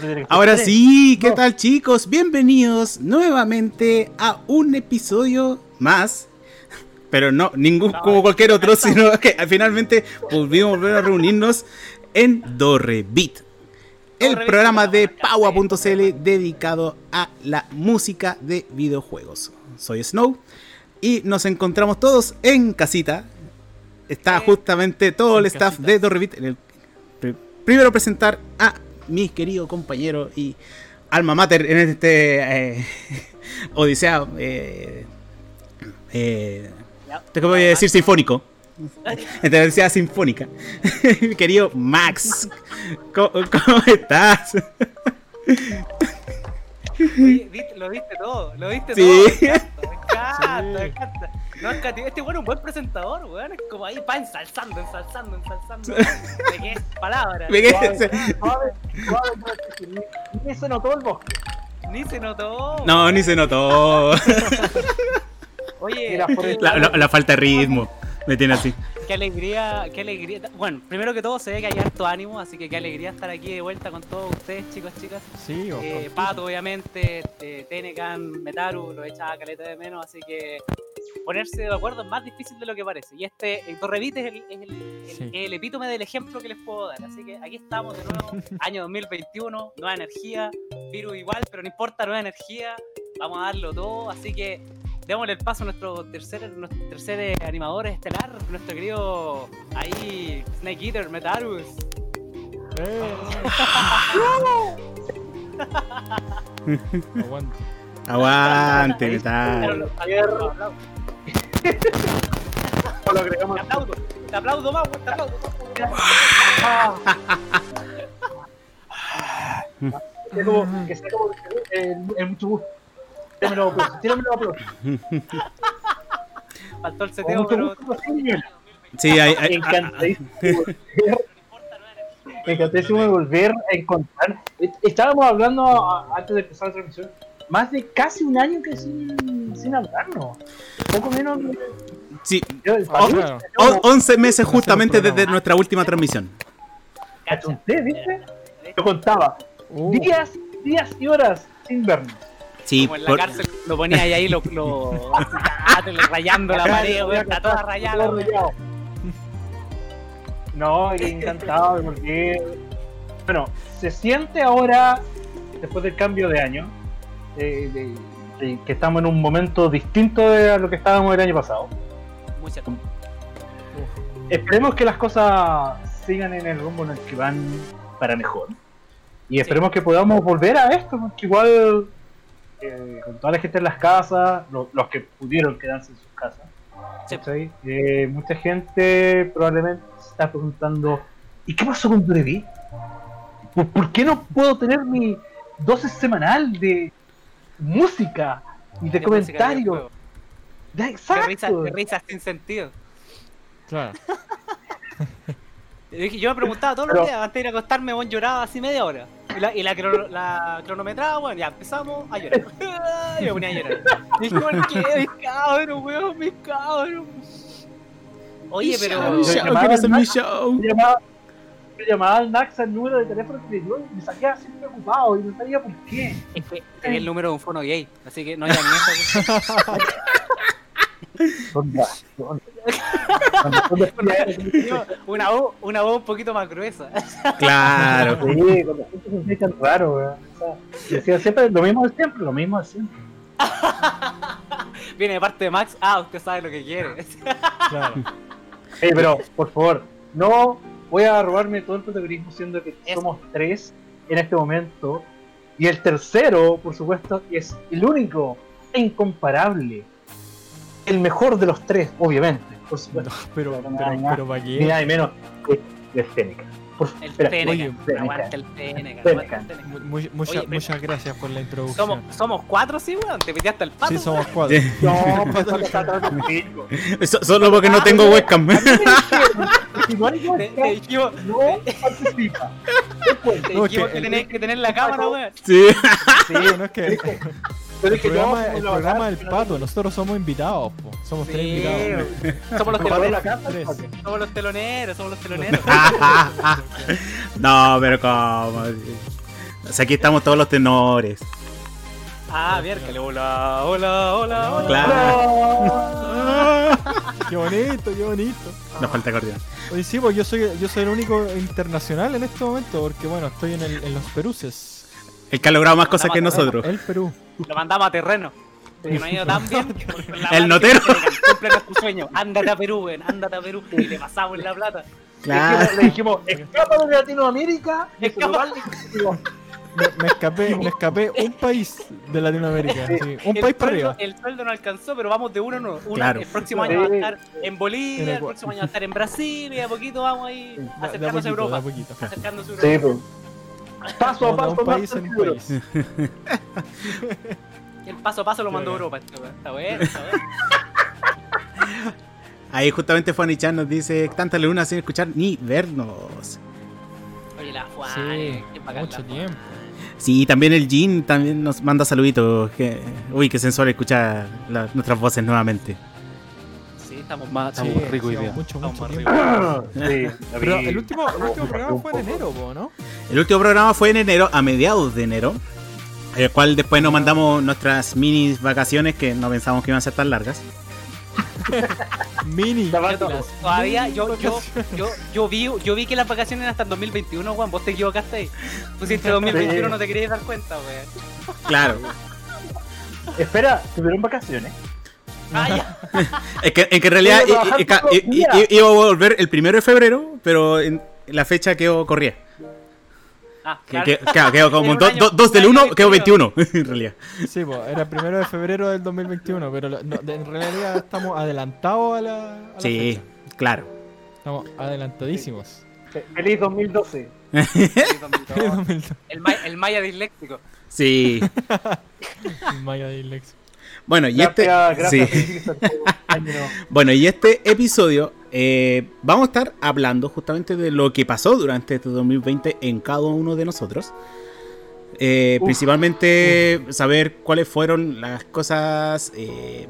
Que Ahora sí, ¿qué No. tal chicos? Bienvenidos nuevamente a un episodio más. Pero no, ningún como cualquier otro, sino que finalmente volvimos a volver a reunirnos en Dorrevit. El programa de Paua.cl dedicado a la música de videojuegos. Soy Snow y nos encontramos todos en casita. Está justamente todo el staff de Dorrevit. En el- pr- primero presentar a mi querido compañero y alma mater en este eh, Odisea. Eh, eh, te voy a decir sinfónico. En la Odisea sinfónica. mi querido Max. ¿Cómo, cómo estás? Oye, lo viste todo, lo viste Sí. todo. Me encanta, me encanta, Sí. me encanta. No, es que este weón es un buen presentador, weón. Es como ahí va ensalzando, ensalzando, ensalzando. De qué es palabra. Suave, suave. Y eso notó el bosque. Ni se notó. No, ni se notó. Oye, La, la- la falta de ritmo. Me tiene así. qué alegría, qué alegría. Bueno, primero que todo se ve que hay harto ánimo, así que qué alegría estar aquí de vuelta con todos ustedes, chicos, chicas. Sí, Eh, Pato, obviamente, eh, Tenecan, Metaru, lo echaba caleta de menos, así que ponerse de acuerdo es más difícil de lo que parece. Y este, el Torrevite es el, es el, el- Sí. el epítome del ejemplo que les puedo dar. Así que aquí estamos de nuevo, año 2021, nueva energía, virus igual, pero no importa, nueva energía, vamos a darlo todo, así que démosle el paso a nuestro tercer, nuestro tercer eh, animador estelar, nuestro querido ahí, Snake Eater, Metarus. Eh. Aguante. Aguante, lo- agregamos. Te aplaudo, te aplaudo más, te aplaudo más. Que sea como, que sea como eh, el mucho gusto. Tíramelo aplausos, tíramelo. Faltó el seteo, mucho pero. Sí, hay, hay- Encantadísimo de volver- encantadísimo de volver a encontrar. Estábamos hablando antes de empezar la transmisión, más de casi un año que sin, sin hablarnos. Poco menos. de- sí, yo- Oh, para mí, claro. o- 11 meses justamente desde nuestra última transmisión. Achunté, ¿viste? Yo contaba Uh, días, días y horas sin vernos. Sí, Como en la por- cárcel lo ponía ahí, ahí lo, lo rayando la pared, güey, está toda rayada. No, y encantado de volver. Bueno, se siente ahora, después del cambio de año, eh, de- de que estamos en un momento distinto de a lo que estábamos el año pasado. Muy cierto. Esperemos que las cosas sigan en el rumbo en el que van para mejor. Y esperemos que podamos volver a esto, porque igual eh, con toda la gente en las casas, lo- los que pudieron quedarse en sus casas. Eh, mucha gente probablemente se está preguntando, ¿y qué pasó con Brevi? ¿Por, por qué no puedo tener mi dosis semanal de música y de, De música, de comentarios? De exacto. risas, de risas sin sentido. claro. Yo dije- Yo me preguntaba todos Pero- los días, antes de ir a acostarme, bueno, lloraba así media hora. Y la, y la, crono- la cronometraba, bueno, ya empezamos a llorar. y me ponía a llorar. Y dije, ¿por qué? Mis cabros, weón, mis cabros. Oye, pero. Show, mi show. Llamaba, yo llamaba al Max al número de teléfono que le dio y me salía siempre ocupado y no sabía por qué. Es que tenía el número de un fono gay, así que no. Son razón. Una voz, una voz un poquito más gruesa. Claro. Sí, con la gente se siente tan raro, weón. O sea, decía siempre lo mismo de siempre, lo mismo de siempre. Viene de parte de Max. Ah, usted sabe lo que quiere. Claro. Ey, pero, por favor, no voy a robarme todo el protagonismo siendo que somos tres en este momento. Y el tercero, por supuesto, es el único e incomparable. El mejor de los tres, obviamente, por supuesto. No, pero, Pero pero, pero ¿para Ni qué? nada de menos que de Fénica. Por El espera, Teneca. oye. Aguanta el el mucha- Oye, pero- muchas gracias por la introducción. Somos, somos cuatro, sí, weón. Te piteaste al pato. Sí, somos cuatro. No, pues pico. So- Solo porque no tengo webcam. Si no hay webcam, no participa. Te dijimos que el- tenés que tener la cámara, weón. Sí. Sí, no es que el, es programa, el del pato, nosotros somos invitados, po. somos tres invitados. somos los teloneros. Somos los teloneros, somos los teloneros. no, pero cómo. O sea, aquí estamos todos los tenores. Ah, miércoles. Hola, hola, hola, hola. Claro. Qué bonito, qué bonito. Nos falta acordeón. Oye, sí, pues yo soy, yo soy el único internacional en este momento, porque bueno, estoy en, el- en los Peruses. El que ha logrado más cosas que nosotros. El Perú. Lo mandamos a terreno. Que no ha ido tan bien. El notero. Cumple nuestro sueño. Ándate a Perú, ven, ándate a Perú. Y le pasamos la plata. Claro. Le dijimos, escapa de Latinoamérica. Me, me escapé, me escapé un país de Latinoamérica. sí, Un el país para arriba. el sueldo no alcanzó, pero vamos de uno en uno. Uno- Claro. El próximo año va a Sí. estar en Bolivia, En el próximo año va a estar en Brasil y a poquito vamos ahí a acercándose a Europa. a poquito. Acercándose a Sí, Europa. pues. Paso a paso, país en un país. El paso a paso lo mandó Europa. Está bueno, está bueno. Ahí justamente Fanny Chan nos dice tanta luna sin escuchar ni vernos. Oye, la Juan, Sí, mucho la tiempo. Sí, también el Jin también nos manda saluditos. Que, uy, qué sensual escuchar la- nuestras voces nuevamente. Estamos más, Sí, estamos ricos hoy día. mucho, Estamos más ricos. Sí, la Pero el último, el último programa fue en enero, ¿no? El último programa fue en enero, a mediados de enero. El cual después nos mandamos nuestras mini vacaciones que no pensamos que iban a ser tan largas. Mini. Todavía, yo, yo, yo, yo vi, yo vi que las vacaciones eran hasta el 2021, Juan, vos te equivocaste ahí. Pusiste 2021, Sí. no te querías dar cuenta, weón. Claro. Espera, ¿tuvieron vacaciones? Ah. Es que, en que en realidad iba a volver el primero de febrero, pero en la fecha quedó corría. Ah, Que- claro. que- Claro, quedó como En un 2 año- del un 1, año quedó de 21, en realidad. Sí, pues era el primero de febrero del 2021, pero lo- no, de- en realidad estamos adelantados a la, a la Sí, fecha. claro. Estamos adelantadísimos. Fe- Feliz 2012. El, ma- el maya disléctico. Sí. Maya Dilex. Bueno, y este. Gracias, sí. Bueno, y este episodio eh, vamos a estar hablando justamente de lo que pasó durante este 2020 en cada uno de nosotros. Eh, Uf, principalmente saber cuáles fueron las cosas eh,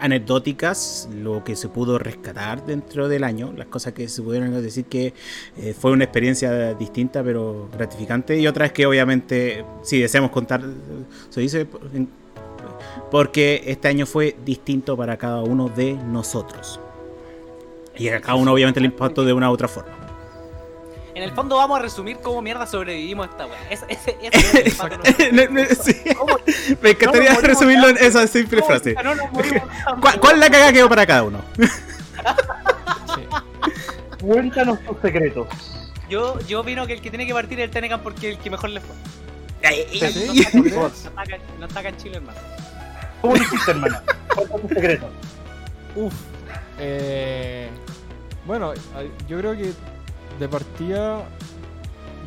anecdóticas, lo que se pudo rescatar dentro del año, las cosas que se pudieron decir que eh, fue una experiencia distinta pero gratificante y otras que obviamente si deseamos contar, se dice porque este año fue distinto para cada uno de nosotros. Y a cada uno obviamente le impactó de una u otra forma. En el fondo vamos a resumir cómo mierda sobrevivimos a esta weá. Ese, ese, ese es el pato No, no, sí. ¿Cómo? Me encantaría No resumirlo en esa simple frase. ¿Cuál, cuál es la caga que quedó para cada uno? Sí. Cuéntanos tus secretos. Yo, yo opino que el que tiene que partir es el Tenecan porque es el que mejor le fue. No está no está acá en Chile, hermano. ¿Cómo lo hiciste, hermana? Cuéntanos tus secretos. Uf. Eh, bueno, yo creo que de partida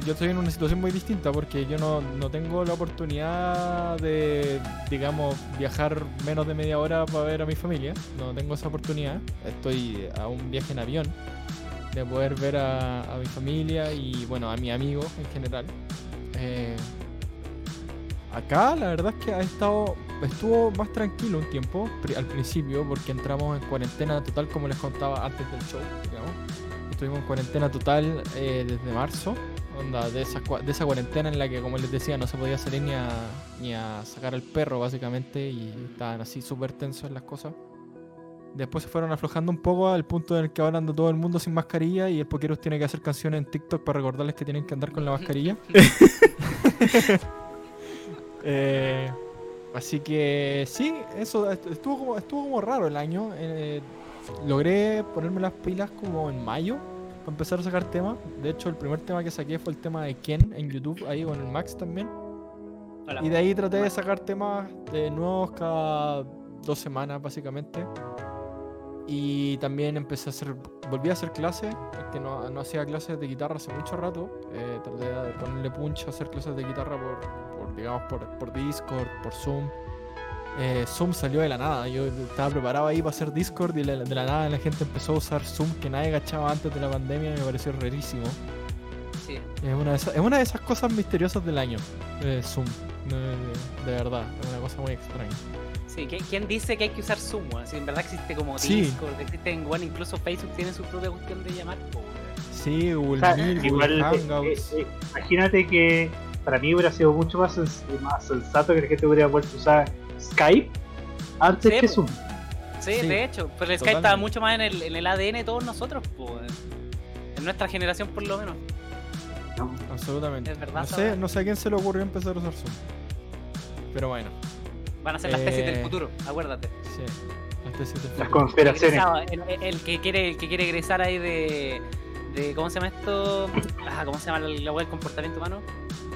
yo estoy en una situación muy distinta porque yo no, no tengo la oportunidad de, digamos, viajar menos de media hora para ver a mi familia. No tengo esa oportunidad. Estoy a un viaje en avión de poder ver a, a mi familia y, bueno, a mi amigo en general. Eh, acá la verdad es que ha estado estuvo más tranquilo un tiempo al principio porque entramos en cuarentena total como les contaba antes del show digamos estuvimos en cuarentena total eh, desde marzo onda de esa de esa cuarentena en la que como les decía no se podía salir ni a ni a sacar al perro básicamente y estaban así súper tensos las cosas Después se fueron aflojando un poco al punto en el que ahora anda todo el mundo sin mascarilla y el Pokeros tiene que hacer canciones en TikTok para recordarles que tienen que andar con la mascarilla. Eh, así que sí, eso est- estuvo como, estuvo como raro el año. eh, logré ponerme las pilas como en mayo para empezar a sacar temas. De hecho, el primer tema que saqué fue el tema de Ken en YouTube, ahí con el Max también. Hola. Y de ahí traté de sacar temas de nuevos cada dos semanas, básicamente. Y también empecé a hacer, volví a hacer clases, que no, no hacía clases de guitarra hace mucho rato. Eh, traté de ponerle punch a hacer clases de guitarra por, digamos, por, por Discord, por Zoom. Eh, Zoom salió de la nada, yo estaba preparado ahí para hacer Discord y la- de la nada la gente empezó a usar Zoom que nadie cachaba antes de la pandemia y me pareció rarísimo. Sí. Es una de esas, es una de esas cosas misteriosas del año, eh, Zoom. De, de verdad, es una cosa muy extraña. Sí, ¿qui- ¿quién dice que hay que usar Zoom? Si en verdad existe como Sí. Discord, existe en One, incluso Facebook tiene su propia cuestión de llamar. Sí, O Google sea, igual, Google Hangouts. eh, eh, imagínate que para mí hubiera sido mucho más, sens- más sensato que la gente hubiera vuelto a usar Skype antes Sí, que. Zoom. Sí, Sí, de hecho, pero el Skype estaba mucho más en el, en el ADN de todos nosotros, pues. En nuestra generación, por lo menos. Absolutamente. Es verdad, No sé, weá. no sé a quién se le ocurrió empezar a usar Zoom. Pero bueno, Van a ser las tesis del Eh, futuro, acuérdate. sí. Las tesis del Las futuro. conspiraciones. El, el- el que quiere, el que quiere egresar ahí de, de. ¿Cómo se llama esto? Ah, ¿Cómo se llama la, la web del comportamiento humano?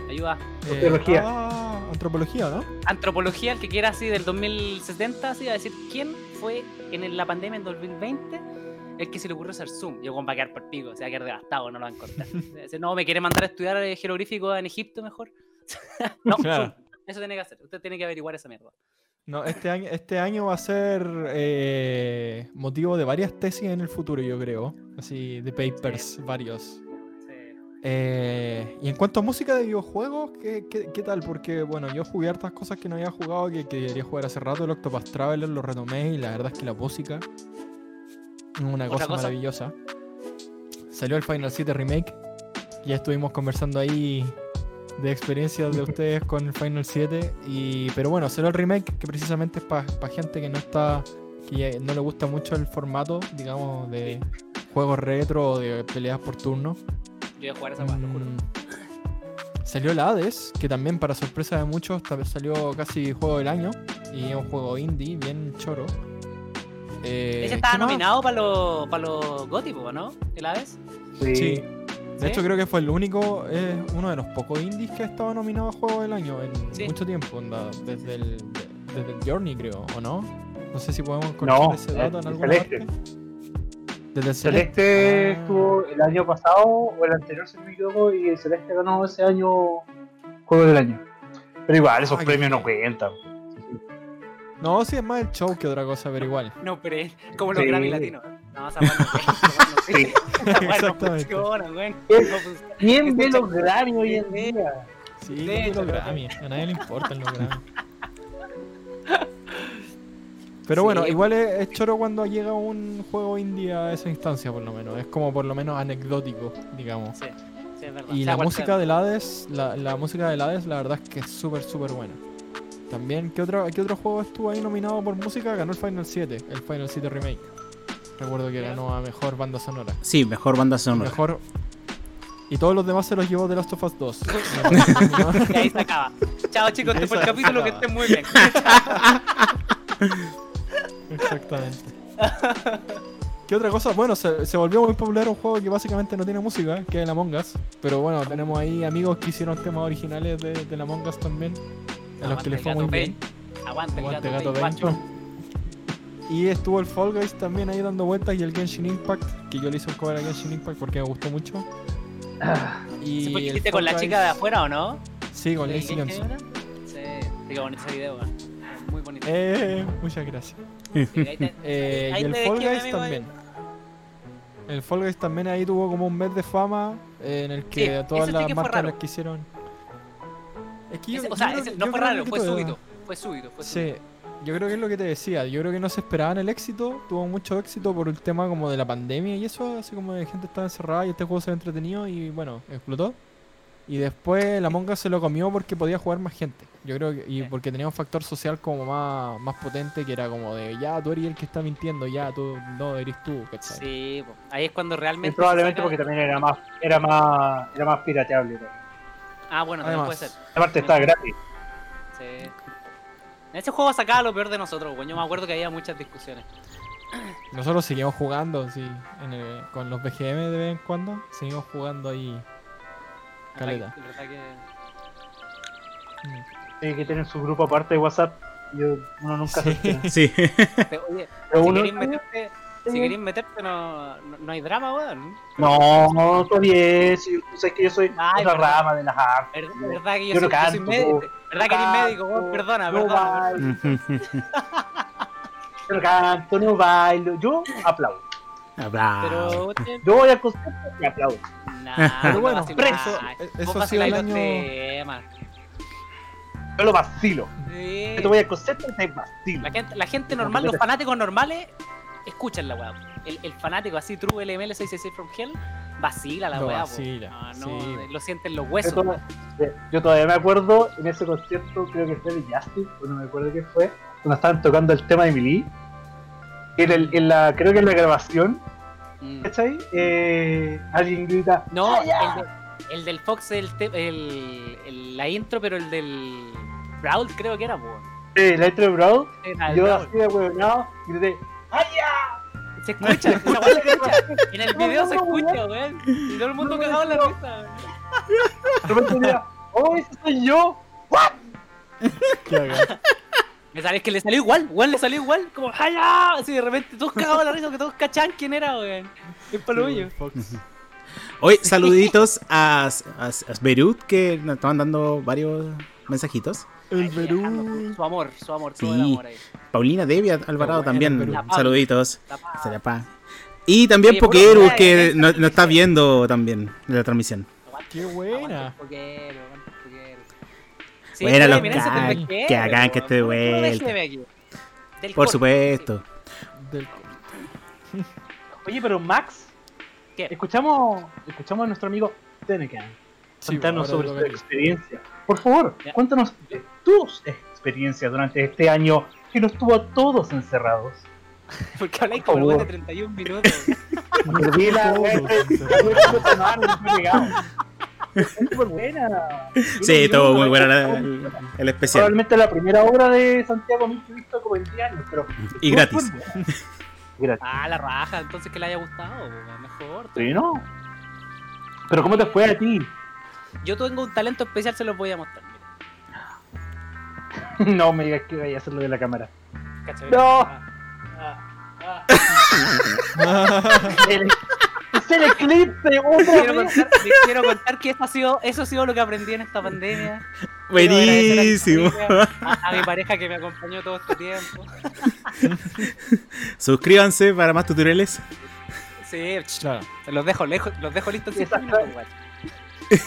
Ayuda. Eh, Antropología. ah, antropología, ¿no? Antropología, el que quiera así del 2070, así, a decir quién fue en la pandemia en 2020 el que se le ocurrió hacer Zoom. Yo con va a quedar por pico, se va a quedar devastado, no lo van a. Dice, no, me quiere mandar a estudiar eh, jeroglífico en Egipto mejor. no, Claro. Zoom. Eso tiene que hacer. Usted tiene que averiguar esa mierda. No, este año, este año va a ser eh, motivo de varias tesis en el futuro, yo creo. Así, de papers, varios. Eh, y en cuanto a música de videojuegos, ¿qué, qué, qué tal? Porque, bueno, yo jugué hartas cosas que no había jugado, que, que debería jugar hace rato. El Octopath Traveler lo retomé y la verdad es que la música es una ¿Otra cosa, cosa? maravillosa. Salió el Final 7 Remake. Ya estuvimos conversando ahí de experiencias de ustedes con el Final 7. Y, pero bueno, salió el remake que precisamente es para gente que no está. que no le gusta mucho el formato, digamos, de juegos retro o de peleas por turno. Yo a jugar esa weá, lo juro. Mm, Salió el Hades, que también para sorpresa de muchos tal vez salió casi juego del año. Y es un juego indie, bien choro. Eh, Ese ¿qué estaba más? nominado para los para los Goti, po, ¿no? ¿El Aves? Sí. Sí. De ¿Sí? hecho creo que fue el único, es uno de los pocos indies que ha estado nominado a Juego del Año en Sí. mucho tiempo, onda, desde el, de- desde el Journey creo, ¿o no? No sé si podemos encontrar No, ese dato en Celeste. parte. Desde Celeste Ah. estuvo el año pasado o el anterior, si no me equivoco, y el Celeste ganó ese año Juego del Año. Pero igual, esos Ah, premios no cuentan. No, sí es más el show que otra cosa, pero igual. No, pero es como los Sí. Grammy latinos. No, esa Sí. Exactamente. ¿Quién ve los Grammy hoy en día? Sí, hecho, los Grammy, a nadie le importan los Grammy. Pero Sí. bueno, igual es, es choro cuando llega un juego indie a esa instancia, por lo menos. Es como por lo menos anecdótico, digamos. Sí, sí, es verdad. Y Sea la música sea. del Hades, la, la música del Hades, la verdad es que es súper, súper buena. También, ¿qué otro, ¿qué otro juego estuvo ahí nominado por música? Ganó el Final 7, el Final 7 Remake. Recuerdo que ganó a mejor banda sonora. Sí, mejor banda sonora. Mejor. Y todos los demás se los llevó The Last of Us 2. Y ahí se acaba. Chao chicos, este fue el capítulo, que estén muy bien. Exactamente. ¿Qué otra cosa? Bueno, se, se volvió muy popular un juego que básicamente no tiene música, que es el Among Us. Pero bueno, tenemos ahí amigos que hicieron temas originales de, del Among Us también. A los que les fue muy bien. Aguante, Aguante, gato, gato Bane. guacho. Y estuvo el Fall Guys también ahí dando vueltas y el Genshin Impact, que yo le hice un cover a Genshin Impact porque me gustó mucho. Ah, Y ¿Se fue que el hiciste con la chica de afuera o no? Sí, con ¿De Lacey Johnson. Sí, qué bonito ese video. Muy bonito. Eh, muchas gracias. Eh, y el Fall Guys también. El Fall Guys también ahí tuvo como un mes de fama eh, en el que Sí, todas ese sí las que marcas las que hicieron. Es que yo- Ese- o sea, ese no yo fue raro, fue súbito. Fue súbito, fue súbito. Sí, yo creo que es lo que te decía. Yo creo que no se esperaban el éxito. Tuvo mucho éxito por el tema como de la pandemia y eso, así como de gente estaba encerrada y este juego se ve entretenido y bueno, explotó. Y después la Monga se lo comió porque podía jugar más gente. Yo creo que, y Sí. porque tenía un factor social como más, más potente que era como de ya tú eres el que está mintiendo, ya tú no eres tú, ¿cachai? Sí, ahí es cuando y realmente. probablemente porque también era más, era más, era más pirateable. ¿no? Ah, bueno, también puede ser. Aparte está gratis. Sí. En ese juego sacaba lo peor de nosotros, weón. Yo me acuerdo que había muchas discusiones. Nosotros seguimos jugando, sí, en el- con los BGM de vez en cuando, seguimos jugando ahí. Caleta. Que- Mm. Sí, que tienen su grupo aparte de WhatsApp. Yo, uno nunca Sí. se entera. Sí. Te- Oye, Pero si uno- queréis meterte, si queréis meterte no, no, no hay drama, weón. No, no, todavía si tú sabes que yo soy Ay, otra verdad. rama de las artes. Verdad, verdad que yo, Yo no soy, yo soy canto, médico. Verdad que eres Canto, médico, weón. Perdona, no perdona. Yo no canto, no bailo. Yo aplaudo. Bravo. Pero, Yo voy al concierto y aplaudo. Nah, Pero no bueno, vaciláis. eso- eso ha sido el año- temas. Yo lo vacilo. Sí. Yo te voy al concierto y te vacilo. La gente, la gente normal, los fanáticos normales, escuchan la weá. El, el fanático así, True LML 666 from Hell, vacila la weá, vacila, No, no, sí. lo sienten los Yo, huesos. to- yo todavía me acuerdo en ese concierto, creo que fue de Justice, o no me acuerdo qué fue, cuando estaban tocando el tema de Emily. En, el, en la, creo que en la grabación. ¿Cachai? Eh, alguien grita, No, "Ah, el, ya". de- el del Fox, el, te- el, el- la intro, pero el del Brawl creo que era, po. Sí, la intro de Brawl, Era yo Brawl. así de huevonado, grité, ¡ay ya! Se escucha, esa weá se escucha. En el video no, se escucha, weón. Y todo el mundo No, cagado en la risa, weón. De repente mira, ¡oh, ese soy yo! Qué bacán. Me sale, es que le salió igual, weón, le salió igual, como ¡Haya! Así de repente todos cagados en la risa, que todos cachan quién era, weón. Es palomillo. Fox. Hoy, saluditos a, a, a Beirut que nos estaban dando varios mensajitos. El Perú. Su amor, su amor, todo Sí. el amor ahí. Paulina Devia Alvarado bueno, también. Saluditos. La pa. Y también weá, que eh, nos no está viendo también de la transmisión. Qué buena. el el poquero. Sí, Buena, sí, los can- pesquero, que hagan que esté de vuelta. déjeme aquí. Del Por corte, supuesto. Del- Oye, pero Max, ¿Qué? escuchamos, escuchamos a nuestro amigo Tenecan Sí, contarnos sobre su que- experiencia. Por favor, Ya. cuéntanos de tus experiencias durante este año que nos tuvo a todos encerrados. sí. Porque habláis como de favor. 31 minutos. Súper buena. Sí, estuvo muy buena la- el, el especial. Probablemente la primera obra de Santiago he visto como en 10 años, pero. Y gratis. Ah, la raja, entonces que le haya gustado, mejor. Sí, ¿no? Pero ¿cómo te fue a ti? Yo tengo un talento especial, se los voy a mostrar. mira. No me digas que vaya a hacerlo de la cámara. ¿Cachai? No. Ah, ah, ah. El- ¡Es el eclipse! ¡Otra Quiero vez! contar, les quiero contar que eso ha, sido, eso ha sido lo que aprendí en esta pandemia. Buenísimo. A, mi familia, a- a mi pareja que me acompañó todo este tiempo. Suscríbanse para más tutoriales. Sí, Claro. los dejo lejos, los dejo listos minutos, guacho.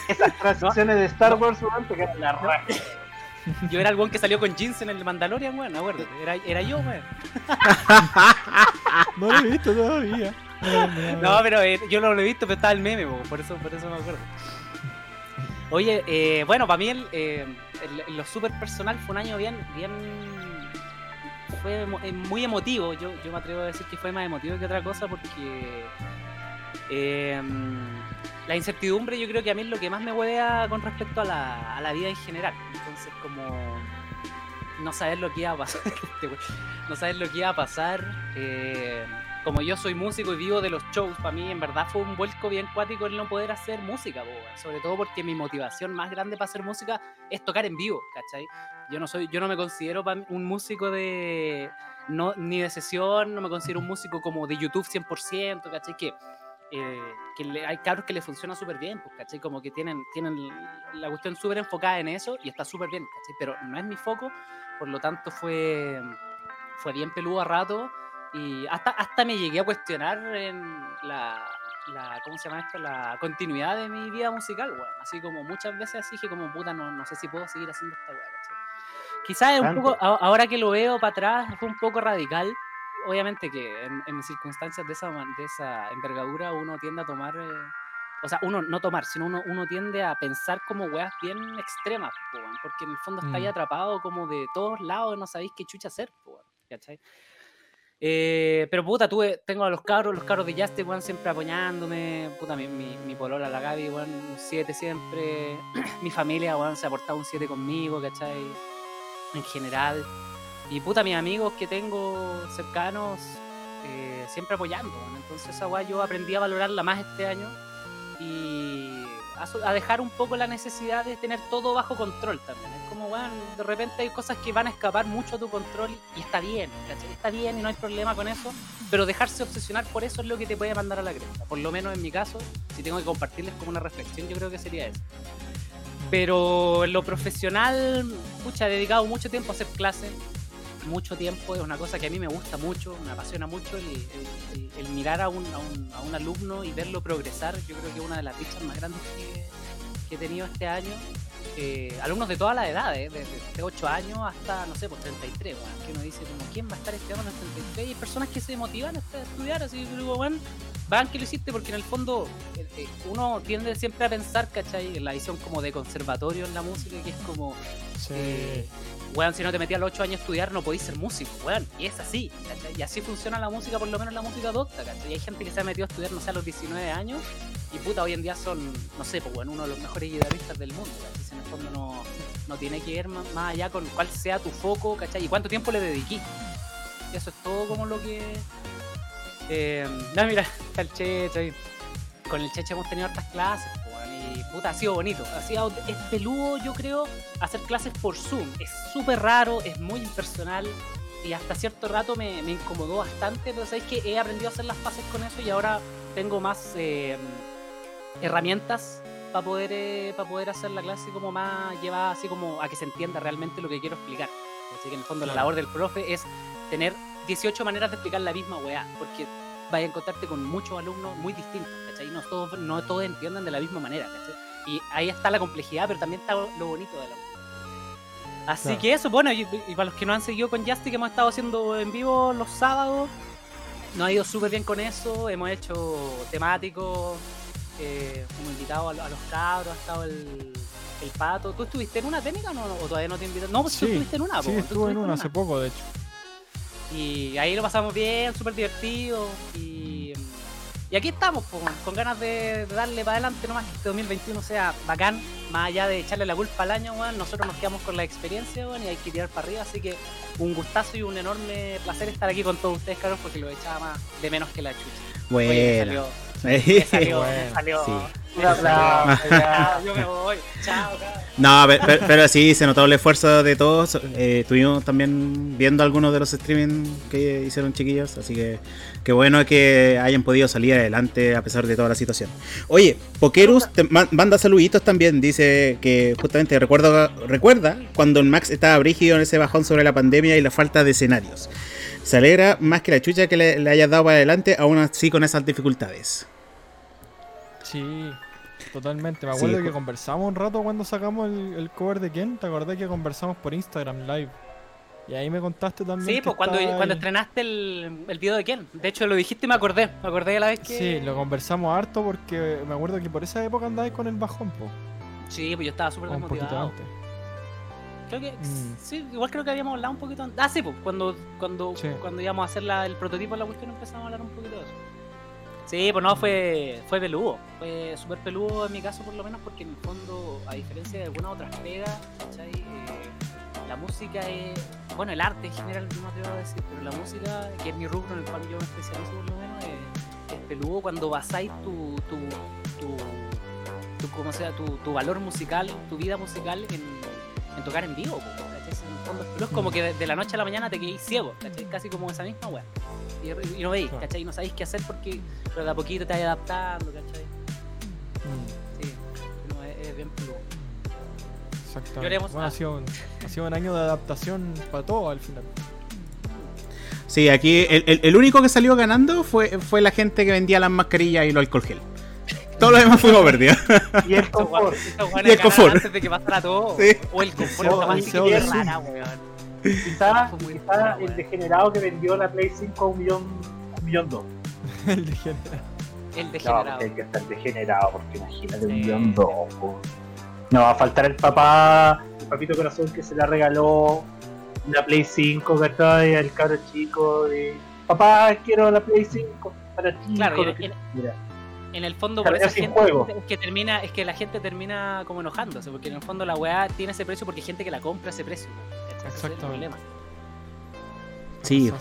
Esas transiciones de Star Wars, weón, te quedan la raja. Yo era el weón que salió con jeans en el Mandalorian, weón, acuérdate. Era, era yo, weón. No lo he visto todavía. No, pero eh, yo lo he visto, pero estaba el meme, po, por eso, por eso me acuerdo. Oye, eh, bueno, para mí el, eh, lo super personal fue un año bien, bien, fue muy emotivo. Yo, yo me atrevo a decir que fue más emotivo que otra cosa porque eh, la incertidumbre yo creo que a mí es lo que más me huevea con respecto a la, a la vida en general. Entonces como no saber lo que iba a pasar, este no saber lo que iba a pasar. Como yo soy músico y vivo de los shows, para mí en verdad fue un vuelco bien cuático el no poder hacer música, weón. sobre todo porque mi motivación más grande para hacer música es tocar en vivo, ¿cachai? Yo no soy, yo no me considero un músico de no, ni de sesión, no me considero un músico como de YouTube 100%, ¿cachai? Que, eh, que le- hay cabros que le funciona súper bien, pues, ¿cachai? Como que tienen, tienen la cuestión súper enfocada en eso y está súper bien, ¿cachai? Pero no es mi foco, por lo tanto fue, fue bien peludo a rato y hasta, hasta me llegué a cuestionar en la, la, ¿cómo se llama esto? La continuidad de mi vida musical, weón. Así como muchas veces así dije como, puta, no, no sé si puedo seguir haciendo esta weá. Quizás un poco, a- ahora que lo veo para atrás, fue un poco radical. Obviamente que en, en circunstancias de esa, de esa envergadura uno tiende a tomar, eh, o sea, uno no tomar, sino uno, uno tiende a pensar como weas bien extremas, weón, porque en el fondo está ahí Mm. atrapado como de todos lados y no sabéis qué chucha hacer, weón, ¿cachai? Eh, pero puta, tuve, tengo a los cabros, los cabros de Justice, weón, siempre apoyándome. Puta, mi, mi, mi polola, la Gaby, weón, un 7 siempre. mi familia, se ha portado un 7 conmigo, ¿cachai? En general. Y puta, mis amigos que tengo cercanos, eh, siempre apoyando, weón. Entonces esa yo aprendí a valorarla más este año. Y a, a dejar un poco la necesidad de tener todo bajo control también. De repente hay cosas que van a escapar mucho a tu control y está bien. Está bien y no hay problema con eso, pero dejarse obsesionar por eso es lo que te puede mandar a la cresta. Por lo menos en mi caso, si tengo que compartirles como una reflexión, yo creo que sería eso. Pero en lo profesional, pucha, he dedicado mucho tiempo a hacer clases, mucho tiempo, es una cosa que a mí me gusta mucho, me apasiona mucho el, mirar a un, a, un, a un alumno y verlo progresar. Yo creo que es una de las dichas más grandes que he tenido este año. Eh, alumnos de todas las edades, desde 8 años hasta, no sé, pues 33, weón, que uno dice como, ¿quién va a estar estudiando a los 33? Y hay personas que se motivan a estudiar, así que digo, bueno, van que lo hiciste porque en el fondo eh, eh, uno tiende siempre a pensar, ¿cachai? En la visión como de conservatorio en la música, que es como, Sí. eh, weón, si no te metías a los 8 años a estudiar no podís ser músico, weón. Y es así. Y así funciona la música, por lo menos la música docta, ¿cachai? Y hay gente que se ha metido a estudiar, no sé, a los 19 años y puta, hoy en día son, no sé, pues bueno, uno de los mejores guitarristas del mundo, ¿cachai? Si en el fondo no, no tiene que ver más, allá con cuál sea tu foco, ¿cachai? Y cuánto tiempo le dediquí. Y eso es todo como lo que... Eh, no, mira, está el Checho. Con el Checho hemos tenido hartas clases, weón, y puta, ha sido bonito. Ha sido, es peludo, yo creo, hacer clases por Zoom. Es súper raro, es muy impersonal y hasta cierto rato me, me incomodó bastante, pero sabéis que he aprendido a hacer las paces con eso y ahora tengo más eh, herramientas para poder para poder hacer la clase como más llevada así como a que se entienda realmente lo que quiero explicar. Así que en el fondo la labor del profe es tener 18 maneras de explicar la misma weá, porque vas a encontrarte con muchos alumnos muy distintos, ¿cachai? No todos, no todos entienden de la misma manera, ¿cachai? Y ahí está la complejidad, pero también está lo bonito de la música. Así Claro. que eso, bueno, y, y para los que no han seguido con Justy, que hemos estado haciendo en vivo los sábados, nos ha ido súper bien con eso, hemos hecho temáticos, eh, hemos invitado a, a los cabros, ha estado el, el pato. ¿Tú estuviste en una técnica o, no, o todavía no te invitaron? No, pues tú estuviste en una, Sí, tú estuve en una hace poco, de hecho. y ahí lo pasamos bien, súper divertido. Y, y aquí estamos, po, con ganas de, de darle para adelante nomás que este 2021 sea bacán. Más allá de echarle la culpa al año, weón, nosotros nos quedamos con la experiencia, weón, y hay que tirar para arriba. Así que un gustazo y un enorme placer estar aquí con todos ustedes, cabrón, porque lo echaba más de menos que la chucha. Oye, me Bueno. salió, me salió, me Bueno, salió. sí. me Un aplauso, salió. ya. Yo me voy. Chao, cabrón. No, pe- pe- pero, sí, se notó el esfuerzo de todos. Eh, estuvimos también viendo algunos de los streaming que hicieron chiquillos, así que qué bueno que hayan podido salir adelante a pesar de toda la situación. Oye, Pokerus te ma- manda saluditos también, dice que justamente recuerdo, recuerda cuando el Max estaba brígido en ese bajón sobre la pandemia y la falta de escenarios. Se alegra más que la chucha que le, le hayas dado para adelante, aún así con esas dificultades. Sí, totalmente. Me acuerdo que conversamos un rato cuando sacamos el, el cover de Ken. ¿Te acordás que conversamos por Instagram Live? Y ahí me contaste también. Sí, que pues cuando, cuando estrenaste el, el video de Ken. De hecho, lo dijiste y me acordé. Me acordé de la vez que. Sí, lo conversamos harto porque me acuerdo que por esa época andabas con el bajón, po. Sí, pues yo estaba súper o un poquito desmotivado. antes. Creo que. Mm. Sí, igual creo que habíamos hablado un poquito antes. Ah, sí, pues cuando, cuando, Sí. cuando íbamos a hacer la- el prototipo de la cuestión empezamos a hablar un poquito de eso. Sí, pues no, fue, fue peludo. Fue súper peludo en mi caso, por lo menos, porque en el fondo, a diferencia de algunas otras pegas. Eh, la música es. Bueno, el arte en general, no te voy a decir, pero la música, que es mi rubro en el cual yo me especializo, por lo menos, es, es peludo cuando basáis tu. tu, tu, tu, como sea, tu, tu valor musical, tu vida musical en, tocar en vivo, es como que de, de la noche a la mañana te quedéis ciego, ¿cachai? Casi como esa misma weá. Y, y no veis. ¿cachai? Y no sabéis qué hacer porque pero de a poquito te vas adaptando, ¿cachai? Mm, Sí, no, es, es bien peludo. exactamente. Bueno, ha sido, un, ha sido un año de adaptación para todo al final. Sí, aquí el, el- el único que salió ganando fue, fue la gente que vendía las mascarillas y los alcohol gel. Todos los demás fuimos perdidos. Y el confort. Y el confort. Antes de que pasara todo. Sí. O el confort, esta weá sí, es rara, weón. Quizá, el degenerado que vendió la Play 5 a un millón, un millón dos. el de gente. El No, degenerado. porque hay que estar degenerado, porque imagínate un Sí. millón dos. po. No va a faltar el papá, el papito corazón que se le regaló la Play 5, ¿cachai? Al cabro chico de papá, quiero la Play 5 para ti. Claro, y- lo que y- quiera". En el fondo, por gente juego. es que termina, es que la gente termina como enojándose, porque en el fondo la weá tiene ese precio porque hay gente que la compra a ese precio. ¿cachai? Ese es el Exactamente. problema. Sí,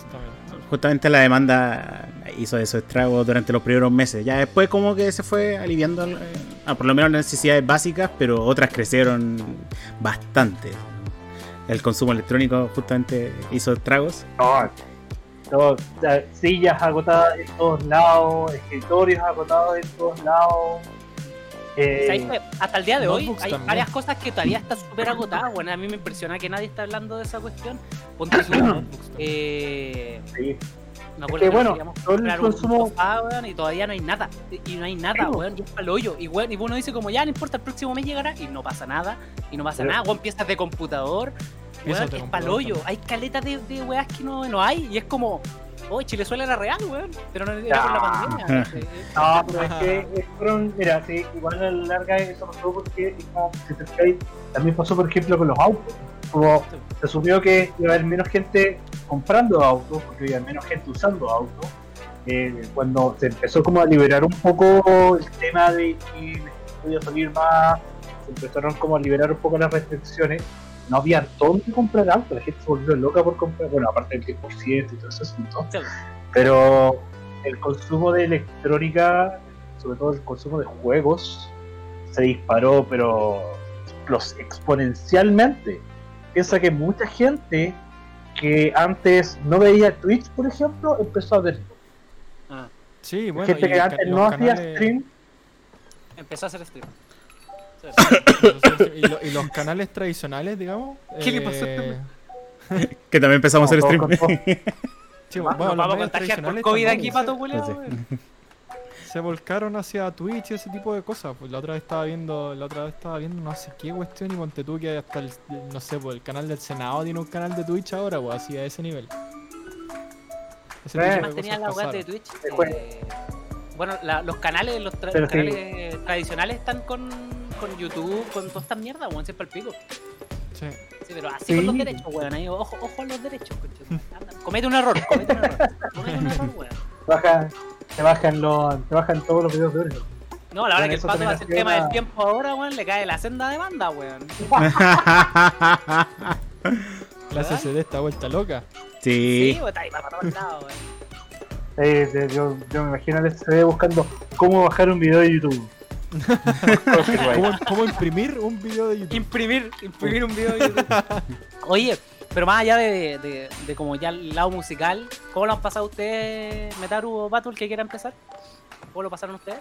justamente la demanda hizo esos estragos durante los primeros meses. Ya después como que se fue aliviando, eh, ah, por lo menos las necesidades básicas, pero otras crecieron bastante. El consumo electrónico justamente hizo estragos. No, todo, la- sillas agotadas en todos lados, escritorios agotados en todos lados. Eh, ¿Sabéis que hasta el día de hoy Notebooks hay también. varias cosas que todavía están súper agotadas. Bueno, a mí me impresiona que nadie está hablando de esa cuestión. Ponte tú, eh, sí. me acuerdo que, bueno, todo el consumo- weón, y todavía no hay nada. Y no hay nada, weón, y es pa'l hoyo. Y, weón, y uno dice como, ya, no importa, el próximo mes llegará y no pasa nada. Y no pasa Pero- nada, weón, piezas de computador. Weón, es pa'l computador hoyo. también. Hay caletas de, de weas que no, no hay. Y es como, Oh, Chilezuela era real, weón. Pero no era por la pandemia. No, pero es que fueron, mira, sí, igual a la larga eso pasó porque, como si te fijáis, también pasó por ejemplo con los autos. Como se asumió que iba a haber menos gente comprando autos, porque iba a haber menos gente usando autos. Eh, cuando se empezó como a liberar un poco el tema de que podía salir más, se empezaron como a liberar un poco las restricciones. No había dónde comprar autos, la gente se volvió loca por comprar, bueno, aparte del 10% y todo ese asunto. Sí. Pero el consumo de electrónica, sobre todo el consumo de juegos, se disparó, pero exponencialmente. Piensa que mucha gente que antes no veía Twitch, por ejemplo, empezó a ver. Ah, Sí, bueno. gente y que antes no hacía stream, empezó a hacer stream. Y, lo- y los canales tradicionales, digamos. ¿Qué le pasó a eh, este Que también empezamos a hacer stream. sí, bueno, los vamos a contagiar por COVID aquí, se- pato sí. se volcaron hacia Twitch y ese tipo de cosas. Pues la otra vez estaba viendo, la otra vez estaba viendo no sé qué cuestión y ponte tú que hasta el, no sé, pues el canal del Senado tiene un canal de Twitch ahora, pues así a ese nivel. Ese Eh. tenía la web de. Twitch. Fue. eh, bueno, la- los canales, los, tra- canales tradicionales están con, con YouTube, con todas estas mierdas, weón, siempre al pico. Sí. Sí, pero así Sí. con los derechos, weón. Ahí, ojo, ojo a los derechos, concha. Anda, Comete un error, comete un error. Comete un error, weón. bajan, te bajan los, te bajan todos los videos de oro. No, la verdad que el pato el ha sido tema del tiempo ahora, weón, le cae la senda de banda, weón. La CCD está vuelta loca. Sí, sí. weón, está ahí para todos lados, weón. Eh, de- yo, yo me imagino al SD buscando cómo bajar un video de YouTube. ¿Cómo, cómo imprimir un video de YouTube? Imprimir, imprimir un video de YouTube. Oye, pero más allá de, de, de como ya el lado musical, ¿cómo lo han pasado ustedes, Metaru o Battle, que quiera empezar? ¿Cómo lo pasaron ustedes?